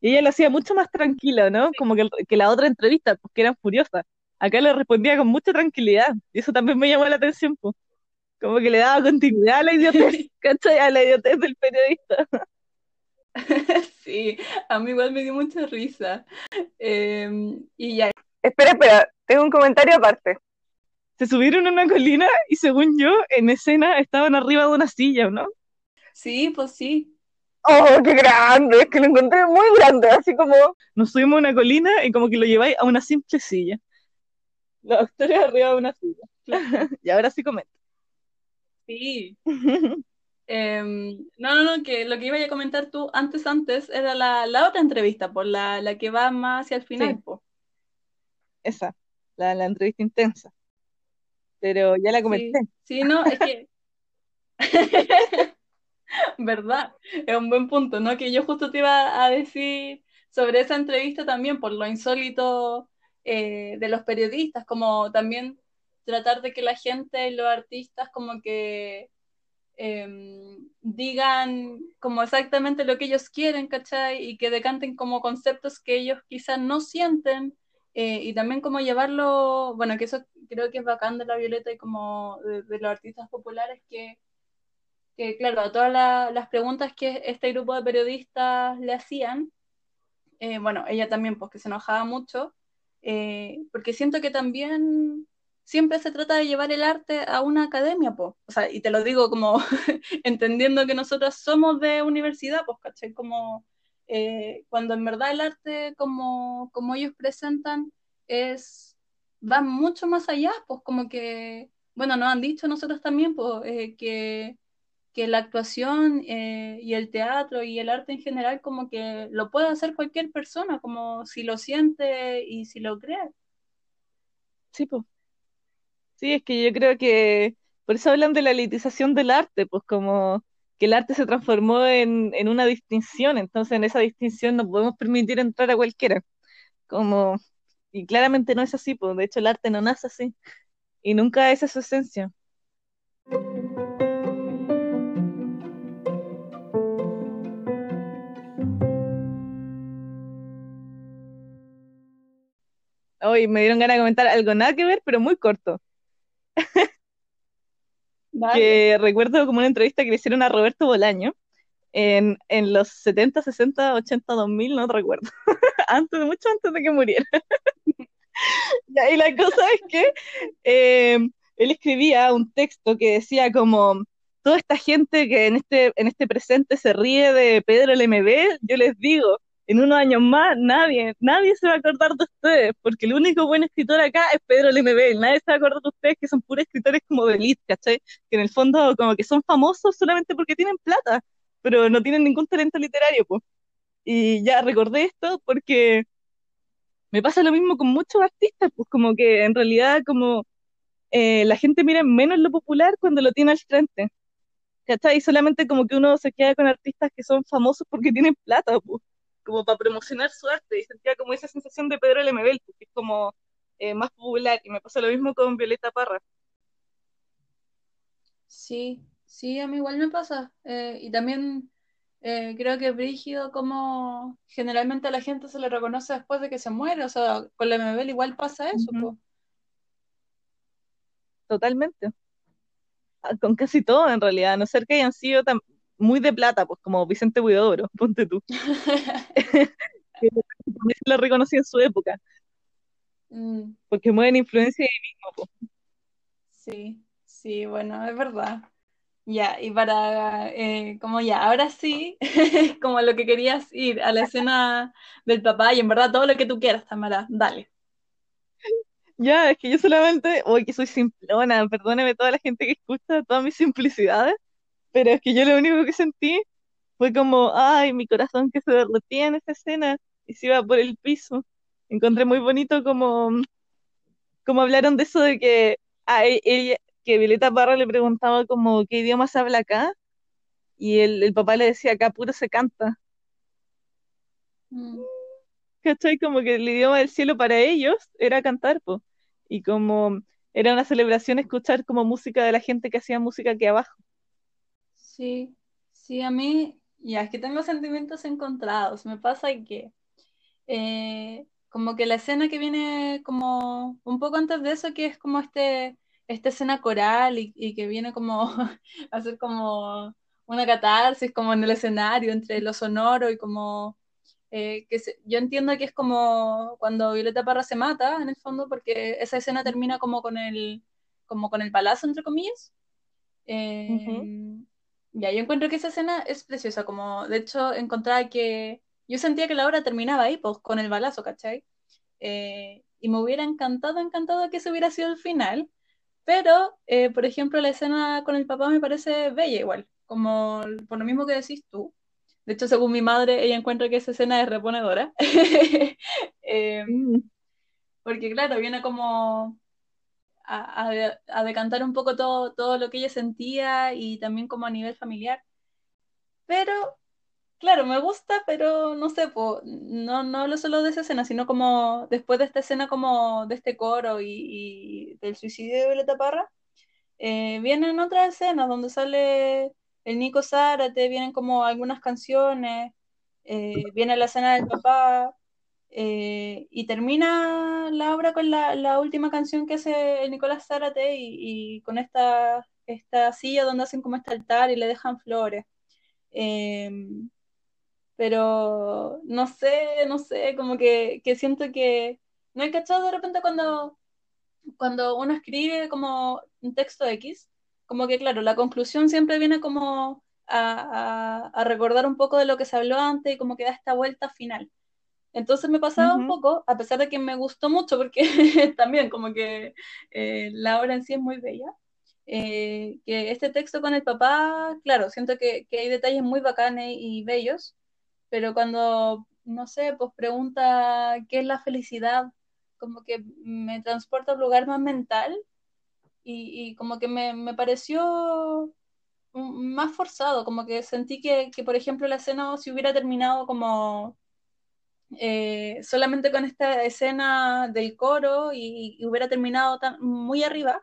Y ella lo hacía mucho más tranquila, ¿no? Como que, que la otra entrevista, porque eran furiosas. Acá le respondía con mucha tranquilidad. Y eso también me llamó la atención, pues. Como que le daba continuidad a la idiotez, ¿cachai? A la idiotez del periodista. sí, a mí igual me dio mucha risa. Em, y ya. Espera, espera, tengo un comentario aparte. Se subieron a una colina y según yo, en escena estaban arriba de una silla, ¿no? Sí, pues sí. ¡Oh, qué grande! Es que lo encontré muy grande, así como nos subimos a una colina y como que lo lleváis a una simple silla. Los actores arriba de una silla. y ahora sí comento. Sí. Em, no, no, no, que lo que iba a comentar tú antes, antes, era la, la otra entrevista, por la, la que va más hacia el final. Esa, la, la entrevista intensa. Pero ya la comenté. Sí, no, es que. ¿Verdad? Es un buen punto, ¿no? Que yo justo te iba a decir sobre esa entrevista también, por lo insólito eh, de los periodistas, como también tratar de que la gente y los artistas como que em, digan como exactamente lo que ellos quieren, ¿cachai? Y que decanten como conceptos que ellos quizás no sienten. Eh, y también como llevarlo, bueno, que eso creo que es bacán de la Violeta y como de, los artistas populares, que, que claro, todas las preguntas que este grupo de periodistas le hacían, eh, bueno, ella también, pues que se enojaba mucho, eh, porque siento que también siempre se trata de llevar el arte a una academia, pues. O sea, y te lo digo como entendiendo que nosotros somos de universidad, pues, ¿cachai? Como eh, cuando en verdad el arte, como, como ellos presentan, es va mucho más allá, pues como que, bueno, nos han dicho nosotros también, pues, eh, que, que la actuación eh, y el teatro y el arte en general como que lo puede hacer cualquier persona, como si lo siente y si lo cree. Sí, pues. Sí, es que yo creo que por eso hablan de la elitización del arte, pues como que el arte se transformó en, en una distinción, entonces en esa distinción no podemos permitir entrar a cualquiera. Como, y claramente no es así, pues de hecho el arte no nace así, y nunca es su esencia. Hoy me dieron ganas de comentar algo nada que ver, pero muy corto. que recuerdo como una entrevista que le hicieron a Roberto Bolaño en, en los 70, 60, 80, 2000, no recuerdo, antes, mucho antes de que muriera. y la cosa es que eh, él escribía un texto que decía como toda esta gente que en este, en este presente se ríe de Pedro LMB, yo les digo, en unos años más nadie, nadie se va a acordar de ustedes, porque el único buen escritor acá es Pedro Lemebel, nadie se va a acordar de ustedes que son puros escritores como de elite, ¿cachai? Que en el fondo como que son famosos solamente porque tienen plata, pero no tienen ningún talento literario, pues. Y ya recordé esto porque me pasa lo mismo con muchos artistas, pues como que en realidad como eh, la gente mira menos lo popular cuando lo tiene al frente. ¿Cachai? Y solamente como que uno se queda con artistas que son famosos porque tienen plata, pues como para promocionar su arte, y sentía como esa sensación de Pedro Lemebel, que es como eh, más popular, y me pasa lo mismo con Violeta Parra. Sí, sí, a mí igual me pasa, eh, y también eh, creo que es brígido como generalmente a la gente se le reconoce después de que se muere, o sea, con Lemebel igual pasa eso, Totalmente. Ah, con casi todo en realidad, a no ser que hayan sido tan muy de plata, pues como Vicente Huidobro, ponte tú. que lo reconocí en su época. Mm. Porque mueven influencia ahí mismo. Pues. Sí, sí, bueno, es verdad. Ya, y para, eh, como ya, ahora sí, como lo que querías ir a la escena del papá, y en verdad todo lo que tú quieras, Tamara, dale. Ya, es que yo solamente, uy, que soy simplona, perdóneme toda la gente que escucha todas mis simplicidades, pero es que yo lo único que sentí fue como, ay, mi corazón que se derretía en esa escena y se iba por el piso. Encontré muy bonito como, como hablaron de eso de que a e, ella, que Violeta Parra le preguntaba como qué idioma se habla acá y el, el papá le decía acá puro se canta. Mm. ¿Cachai? Como que el idioma del cielo para ellos era cantar, po. Y como era una celebración escuchar como música de la gente que hacía música aquí abajo. Sí, sí, a mí, ya es que tengo sentimientos encontrados. Me pasa que eh, como que la escena que viene como un poco antes de eso, que es como este, esta escena coral y, que viene como a ser como una catarsis como en el escenario, entre lo sonoro y como... eh, que se- yo entiendo que es como cuando Violeta Parra se mata, en el fondo, porque esa escena termina como con el, como con el palazo, entre comillas. Eh. Ya, yo encuentro que esa escena es preciosa, como de hecho encontraba que yo sentía que la obra terminaba ahí, pues con el balazo, ¿cachai? Eh, y me hubiera encantado, encantado que ese hubiera sido el final, pero, eh, por ejemplo, la escena con el papá me parece bella igual, como por lo mismo que decís tú. De hecho, según mi madre, ella encuentra que esa escena es reponedora. Eh, Mm. porque claro, viene como a, a- decantar un poco todo, todo lo que ella sentía y también como a nivel familiar. Pero, claro, me gusta, pero no sé, po, no, no hablo solo de esa escena, sino como después de esta escena como de este coro y, y del suicidio de Violeta Parra, eh, vienen otras escenas donde sale el Nico Zárate, vienen como algunas canciones, eh, viene la escena del papá, eh, y termina la obra con la, la última canción que hace Nicolás Zárate y, y con esta, esta silla donde hacen como este altar y le dejan flores. Eh, pero no sé, no sé, como que, que siento que no he cachado de repente cuando, cuando uno escribe como un texto X, como que claro, la conclusión siempre viene como a, a, a recordar un poco de lo que se habló antes y como que da esta vuelta final. Entonces me pasaba un Ujú. poco, a pesar de que me gustó mucho, porque también como que eh, la obra en sí es muy bella, eh, que este texto con el papá, claro, siento que, que hay detalles muy bacanes y bellos, pero cuando, no sé, pues pregunta qué es la felicidad, como que me transporta a un lugar más mental y, y como que me, me pareció más forzado, como que sentí que, que, por ejemplo, la escena si hubiera terminado como eh, solamente con esta escena del coro y, hubiera terminado tan, muy arriba,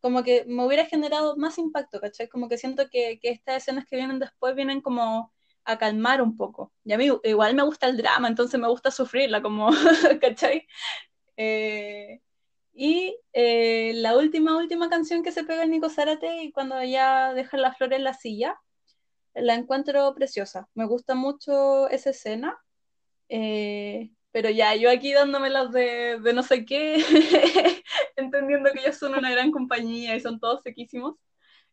como que me hubiera generado más impacto, ¿cachai? Como que siento que, estas escenas que vienen después vienen como a calmar un poco. Y a mí igual me gusta el drama, entonces me gusta sufrirla, como, ¿cachai? Eh, y eh, la última, última canción que se pega el Nico Zárate y cuando ya deja la flor en la silla, la encuentro preciosa. Me gusta mucho esa escena. Eh, pero ya, yo aquí dándome las de, de no sé qué, entendiendo que ellos son una gran compañía y son todos sequísimos,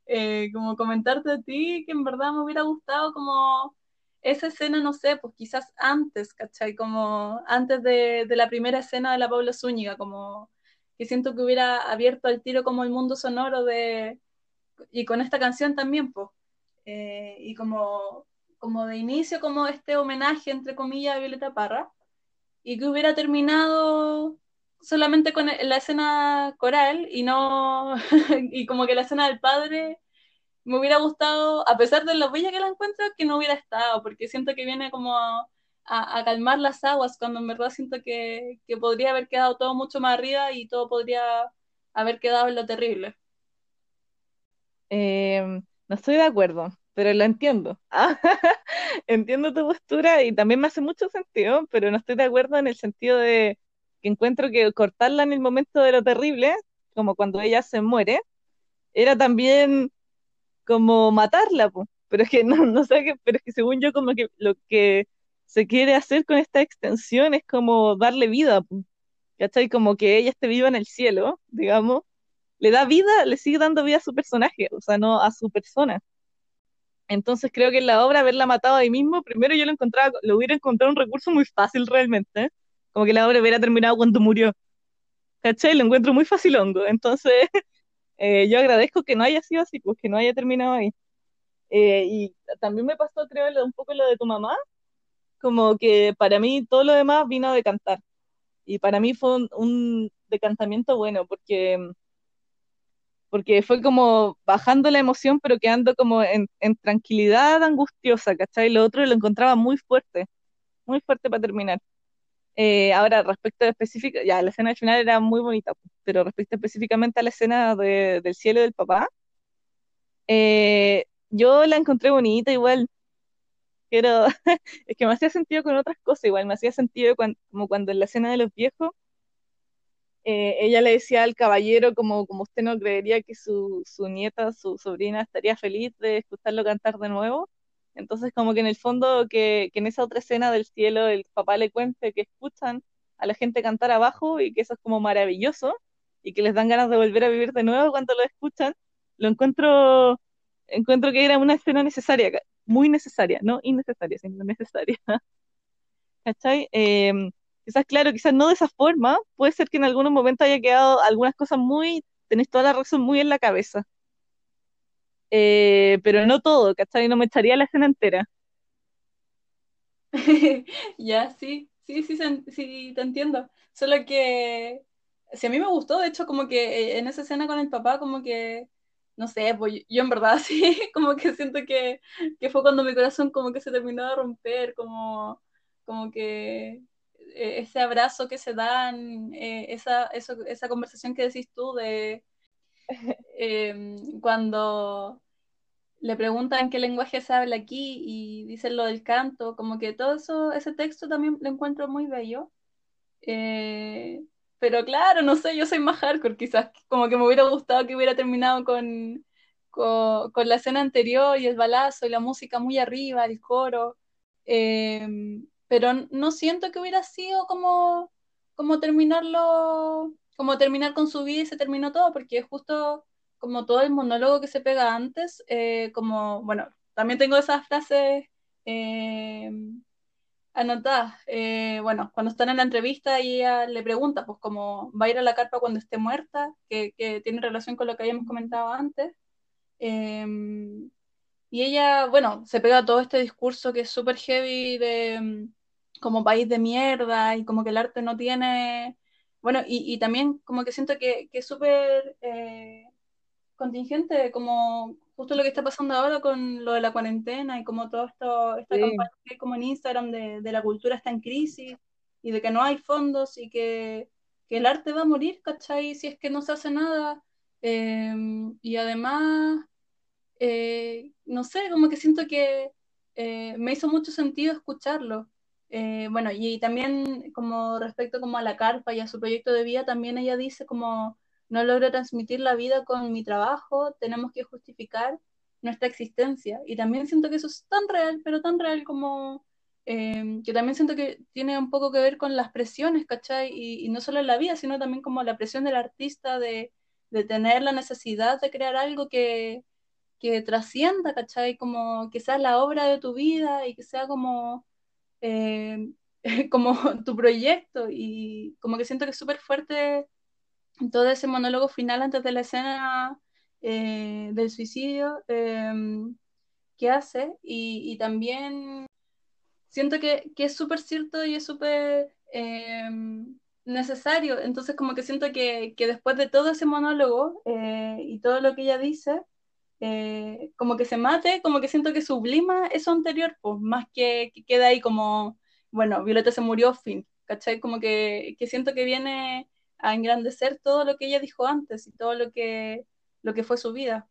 eh, como comentarte a ti que en verdad me hubiera gustado como esa escena, no sé, pues quizás antes, ¿cachai? Como antes de, de la primera escena de la Paula Zúñiga, como que siento que hubiera abierto al tiro como el mundo sonoro de, y con esta canción también, pues, eh, y como, como de inicio, como este homenaje, entre comillas, a Violeta Parra, y que hubiera terminado solamente con la escena coral y no, y como que la escena del padre me hubiera gustado, a pesar de lo bella que la encuentro, que no hubiera estado, porque siento que viene como a, calmar las aguas, cuando en verdad siento que, que podría haber quedado todo mucho más arriba y todo podría haber quedado en lo terrible. Eh, no estoy de acuerdo, pero lo entiendo. Ah, entiendo tu postura y también me hace mucho sentido, pero no estoy de acuerdo en el sentido de que encuentro que cortarla en el momento de lo terrible, como cuando ella se muere, era también como matarla. Pero es que no, no sé qué, pero es que según yo como que lo que se quiere hacer con esta extensión es como darle vida, po. ¿Cachai? Como que ella esté viva en el cielo, digamos le da vida, le sigue dando vida a su personaje, o sea, no a su persona. Entonces creo que en la obra haberla matado ahí mismo, primero yo lo encontraba, lo hubiera encontrado un recurso muy fácil realmente, ¿eh? como que la obra hubiera terminado cuando murió. ¿Cachai? Lo encuentro muy facilongo. Entonces, eh, yo agradezco que no haya sido así, pues que no haya terminado ahí. Eh, y también me pasó, creo, lo- un poco lo de tu mamá, como que para mí todo lo demás vino de cantar. Y para mí fue un, un decantamiento bueno, porque porque fue como bajando la emoción, pero quedando como en, en tranquilidad angustiosa, ¿cachai? Lo otro lo encontraba muy fuerte, muy fuerte para terminar. Eh, ahora, respecto específico, ya, la escena final era muy bonita, pero respecto específicamente a la escena de- del cielo del papá, eh, yo la encontré bonita igual, pero es que me hacía sentido con otras cosas igual, me hacía sentido cuan- como cuando en la escena de los viejos eh, ella le decía al caballero como, como usted no creería que su, su nieta, su sobrina estaría feliz de escucharlo cantar de nuevo. Entonces como que en el fondo que, que en esa otra escena del cielo el papá le cuente que escuchan a la gente cantar abajo y que eso es como maravilloso y que les dan ganas de volver a vivir de nuevo cuando lo escuchan, lo encuentro, encuentro que era una escena necesaria, muy necesaria, no innecesaria, sino necesaria. ¿Cachai? Em, quizás, claro, quizás no de esa forma, puede ser que en algún momento haya quedado algunas cosas muy, tenéis toda la razón muy en la cabeza. Eh, pero no todo, ¿cachai? No me echaría la escena entera. ya, sí, sí, sí, sí, te entiendo. Solo que, si a mí me gustó, de hecho, como que eh, en esa escena con el papá, como que, no sé, pues yo en verdad sí, como que siento que, que fue cuando mi corazón como que se terminó de romper, como, como que eh, ese abrazo que se dan, eh, esa, esa conversación que decís tú de em, cuando le preguntan qué lenguaje se habla aquí y dicen lo del canto, como que todo eso, ese texto también lo encuentro muy bello. Eh, pero claro, no sé, yo soy más hardcore, quizás como que me hubiera gustado que hubiera terminado con, con, la escena anterior y el balazo y la música muy arriba, el coro. Em, pero no siento que hubiera sido como, como terminarlo, como terminar con su vida y se terminó todo, porque justo como todo el monólogo que se pega antes, eh, como, bueno, también tengo esas frases eh, anotadas. Eh, bueno, cuando están en la entrevista y ella le pregunta, pues como va a ir a la carpa cuando esté muerta, que, que tiene relación con lo que habíamos comentado antes. Y ella, bueno, se pega todo este discurso que es súper heavy de como país de mierda y como que el arte no tiene, bueno, y, también como que siento que, que es súper eh, contingente, como justo lo que está pasando ahora con lo de la cuarentena y como todo esto, esta campaña que hay como en Instagram de, de, la cultura está en crisis y de que no hay fondos y que, que el arte va a morir, ¿cachai? Si es que no se hace nada. Em, y además, eh, no sé, como que siento que eh, me hizo mucho sentido escucharlo. Eh, bueno, y, también como respecto como a la carpa y a su proyecto de vida, también ella dice como no logro transmitir la vida con mi trabajo, tenemos que justificar nuestra existencia. Y también siento que eso es tan real, pero tan real como eh, que también siento que tiene un poco que ver con las presiones, ¿cachai? Y, no solo en la vida, sino también como la presión del artista de, de tener la necesidad de crear algo que, que trascienda, ¿cachai? Como que sea la obra de tu vida y que sea como eh, como tu proyecto y como que siento que es súper fuerte todo ese monólogo final antes de la escena eh, del suicidio em, que hace y, también siento que, es súper cierto y es súper em, necesario. Entonces como que siento que, después de todo ese monólogo eh, y todo lo que ella dice, eh, como que se mate, como que siento que sublima eso anterior, pues más que, que queda ahí como, bueno, Violeta se murió, fin, ¿cachai? Como que, que, siento que viene a engrandecer todo lo que ella dijo antes y todo lo que, lo que fue su vida.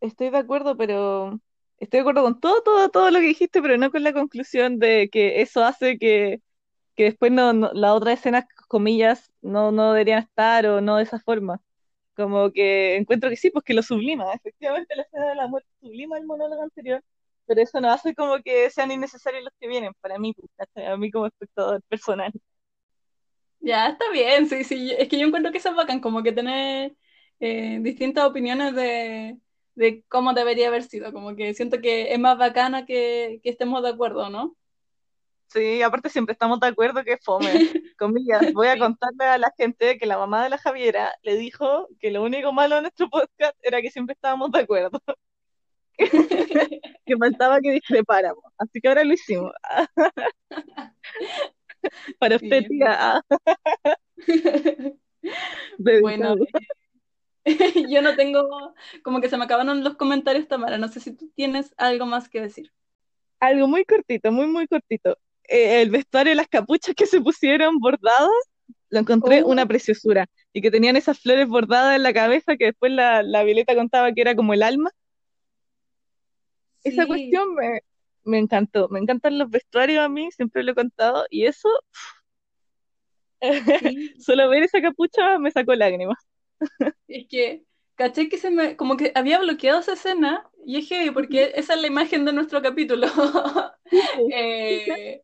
Estoy de acuerdo, pero estoy de acuerdo con todo, todo, todo lo que dijiste, pero no con la conclusión de que eso hace que, que después no, la otra escena, comillas, no, no deberían estar o no de esa forma. Como que encuentro que sí, pues que lo sublima. Efectivamente, la escena de la muerte sublima el monólogo anterior, pero eso no hace como que sean innecesarios los que vienen, para mí, pues, a mí como espectador personal. Ya, está bien, sí, sí. Es que yo encuentro que eso es bacán, como que tener eh, distintas opiniones de, de cómo debería haber sido. Como que siento que es más bacana que, que estemos de acuerdo, ¿no? Sí, aparte siempre estamos de acuerdo que fome. Comillas, voy a contarle a la gente que la mamá de la Javiera le dijo que lo único malo de nuestro podcast era que siempre estábamos de acuerdo. que faltaba que discrepáramos. Así que ahora lo hicimos. Para usted, tía. bueno, yo no tengo, como que se me acabaron los comentarios, Tamara. No sé si tú tienes algo más que decir. Algo muy cortito, muy, muy cortito. Eh, el vestuario, las capuchas que se pusieron bordadas, lo encontré una oh. preciosura. Y que tenían esas flores bordadas en la cabeza que después la, Violeta contaba que era como el alma. Esa cuestión me, me, encantó. Me encantan los vestuarios a mí, siempre lo he contado. Y eso, Solo ver esa capucha me sacó lágrimas. Es que caché que se me, como que había bloqueado esa escena y es que, porque esa es la imagen de nuestro capítulo. Eh,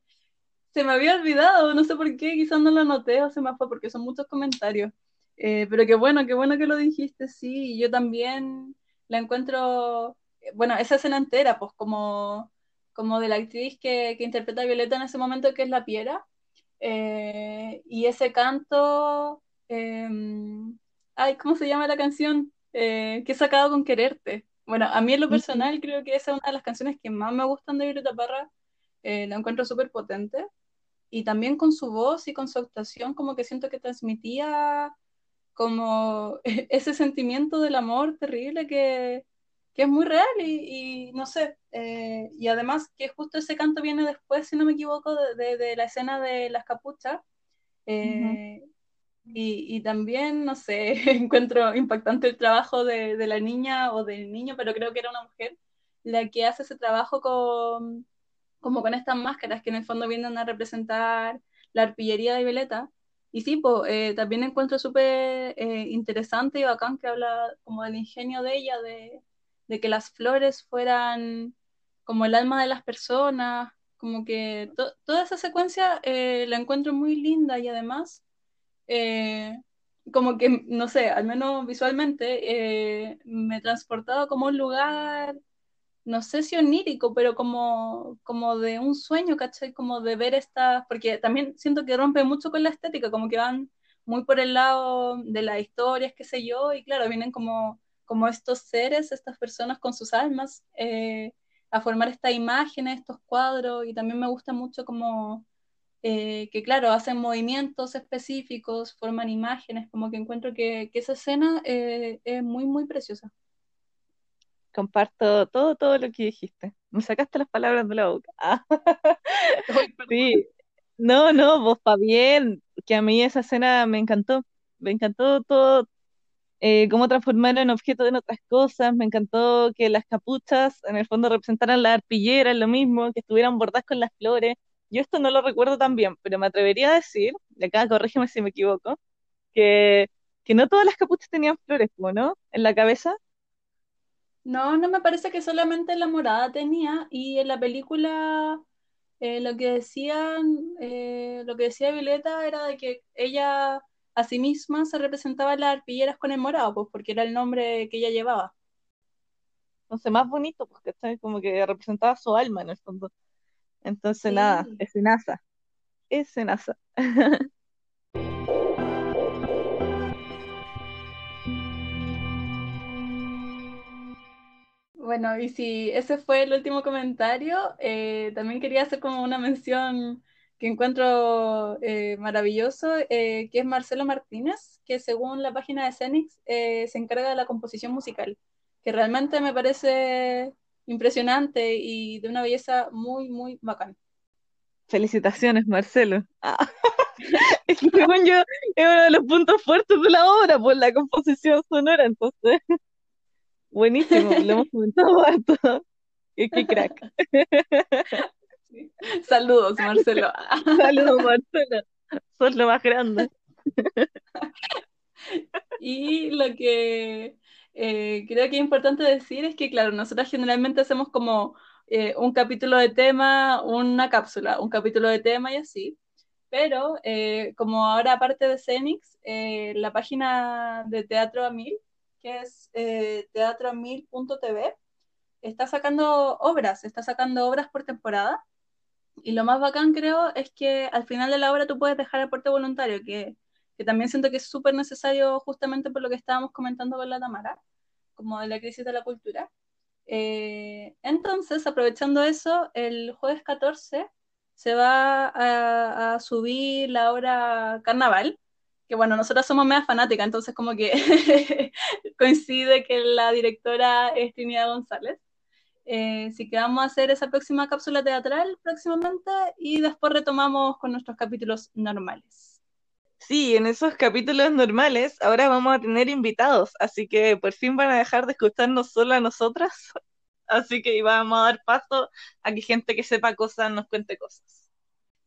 se me había olvidado, no sé por qué, quizás no lo noté o se me fue porque son muchos comentarios. Eh, pero qué bueno, qué bueno que lo dijiste, sí, yo también la encuentro, bueno, esa escena entera, pues como, como de la actriz que, que interpreta a Violeta en ese momento, que es la Piera, eh, y ese canto, eh, ay, ¿cómo se llama la canción? Eh, que he sacado con quererte. Bueno, a mí en lo personal creo que esa es una de las canciones que más me gustan de Violeta Parra, la encuentro súper potente, y también con su voz y con su actuación como que siento que transmitía como ese sentimiento del amor terrible que, que es muy real y, y no sé, eh, y además que justo ese canto viene después, si no me equivoco, de, de, la escena de las capuchas. Eh, uh -huh. y, y, también, no sé, encuentro impactante el trabajo de, de, la niña o del niño, pero creo que era una mujer, la que hace ese trabajo con, como con estas máscaras que en el fondo vienen a representar la arpillería de Violeta. Y sí, pues, eh, también encuentro súper eh, interesante y bacán que habla como del ingenio de ella, de, de que las flores fueran como el alma de las personas, como que to toda esa secuencia eh, la encuentro muy linda y además, eh, como que, no sé, al menos visualmente, eh, me he transportado como un lugar, no sé si onírico, pero como, como de un sueño, ¿cachai? Como de ver estas, porque también siento que rompe mucho con la estética, como que van muy por el lado de las historias, qué sé yo, y claro, vienen como como estos seres, estas personas con sus almas, eh, a formar estas imágenes, estos cuadros, y también me gusta mucho como eh, que, claro, hacen movimientos específicos, forman imágenes, como que encuentro que, que esa escena eh, es muy, muy preciosa. Comparto todo, todo lo que dijiste. Me sacaste las palabras de la boca. Ah. sí. No, no, vos, pa' bien, que a mí esa escena me encantó. Me encantó todo, eh, cómo transformaron objetos en otras cosas, me encantó que las capuchas en el fondo representaran la arpillera, lo mismo, que estuvieran bordadas con las flores. Yo esto no lo recuerdo tan bien, pero me atrevería a decir, y acá corrígeme si me equivoco, que, que no todas las capuchas tenían flores, ¿no? En la cabeza. No, no me parece que solamente la morada tenía, y en la película eh, lo que decían, eh, lo que decía Violeta era de que ella a sí misma se representaba las arpilleras con el morado, pues porque era el nombre que ella llevaba. Entonces, más bonito, porque está como que representaba su alma en el fondo. Entonces, sí. nada, es NASA. Es NASA. bueno, y si ese fue el último comentario, eh, también quería hacer como una mención que encuentro eh, maravilloso, eh, que es Marcelo Martínez, que según la página de Cenix eh, se encarga de la composición musical, que realmente me parece impresionante y de una belleza muy, muy bacán. Felicitaciones, Marcelo. Ah. es que según yo es uno de los puntos fuertes de la obra, por la composición sonora, entonces. Buenísimo, lo hemos comentado harto. Qué, qué crack. Saludos, Marcelo. Saludos, Marcelo. Sos lo más grande. y lo que eh, creo que es importante decir es que, claro, nosotros generalmente hacemos como eh, un capítulo de tema, una cápsula, un capítulo de tema y así. Pero eh, como ahora aparte de Cenix, la página de Teatro a Mil, que es teatroamil.tv, está sacando obras, está sacando obras por temporada y lo más bacán creo es que al final de la obra tú puedes dejar aporte voluntario, que, que también siento que es súper necesario justamente por lo que estábamos comentando con la Tamara, como de la crisis de la cultura. Eh, entonces, aprovechando eso, el jueves 14 se va a, a, subir la obra Carnaval, que bueno, nosotras somos media fanáticas, entonces como que coincide que la directora es Trinidad González. Eh, así que vamos a hacer esa próxima cápsula teatral próximamente y después retomamos con nuestros capítulos normales. Sí, en esos capítulos normales ahora vamos a tener invitados, así que por fin van a dejar de escucharnos solo a nosotras. Así que vamos a dar paso a que gente que sepa cosas nos cuente cosas.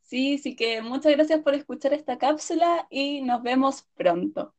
Sí, sí que muchas gracias por escuchar esta cápsula y nos vemos pronto.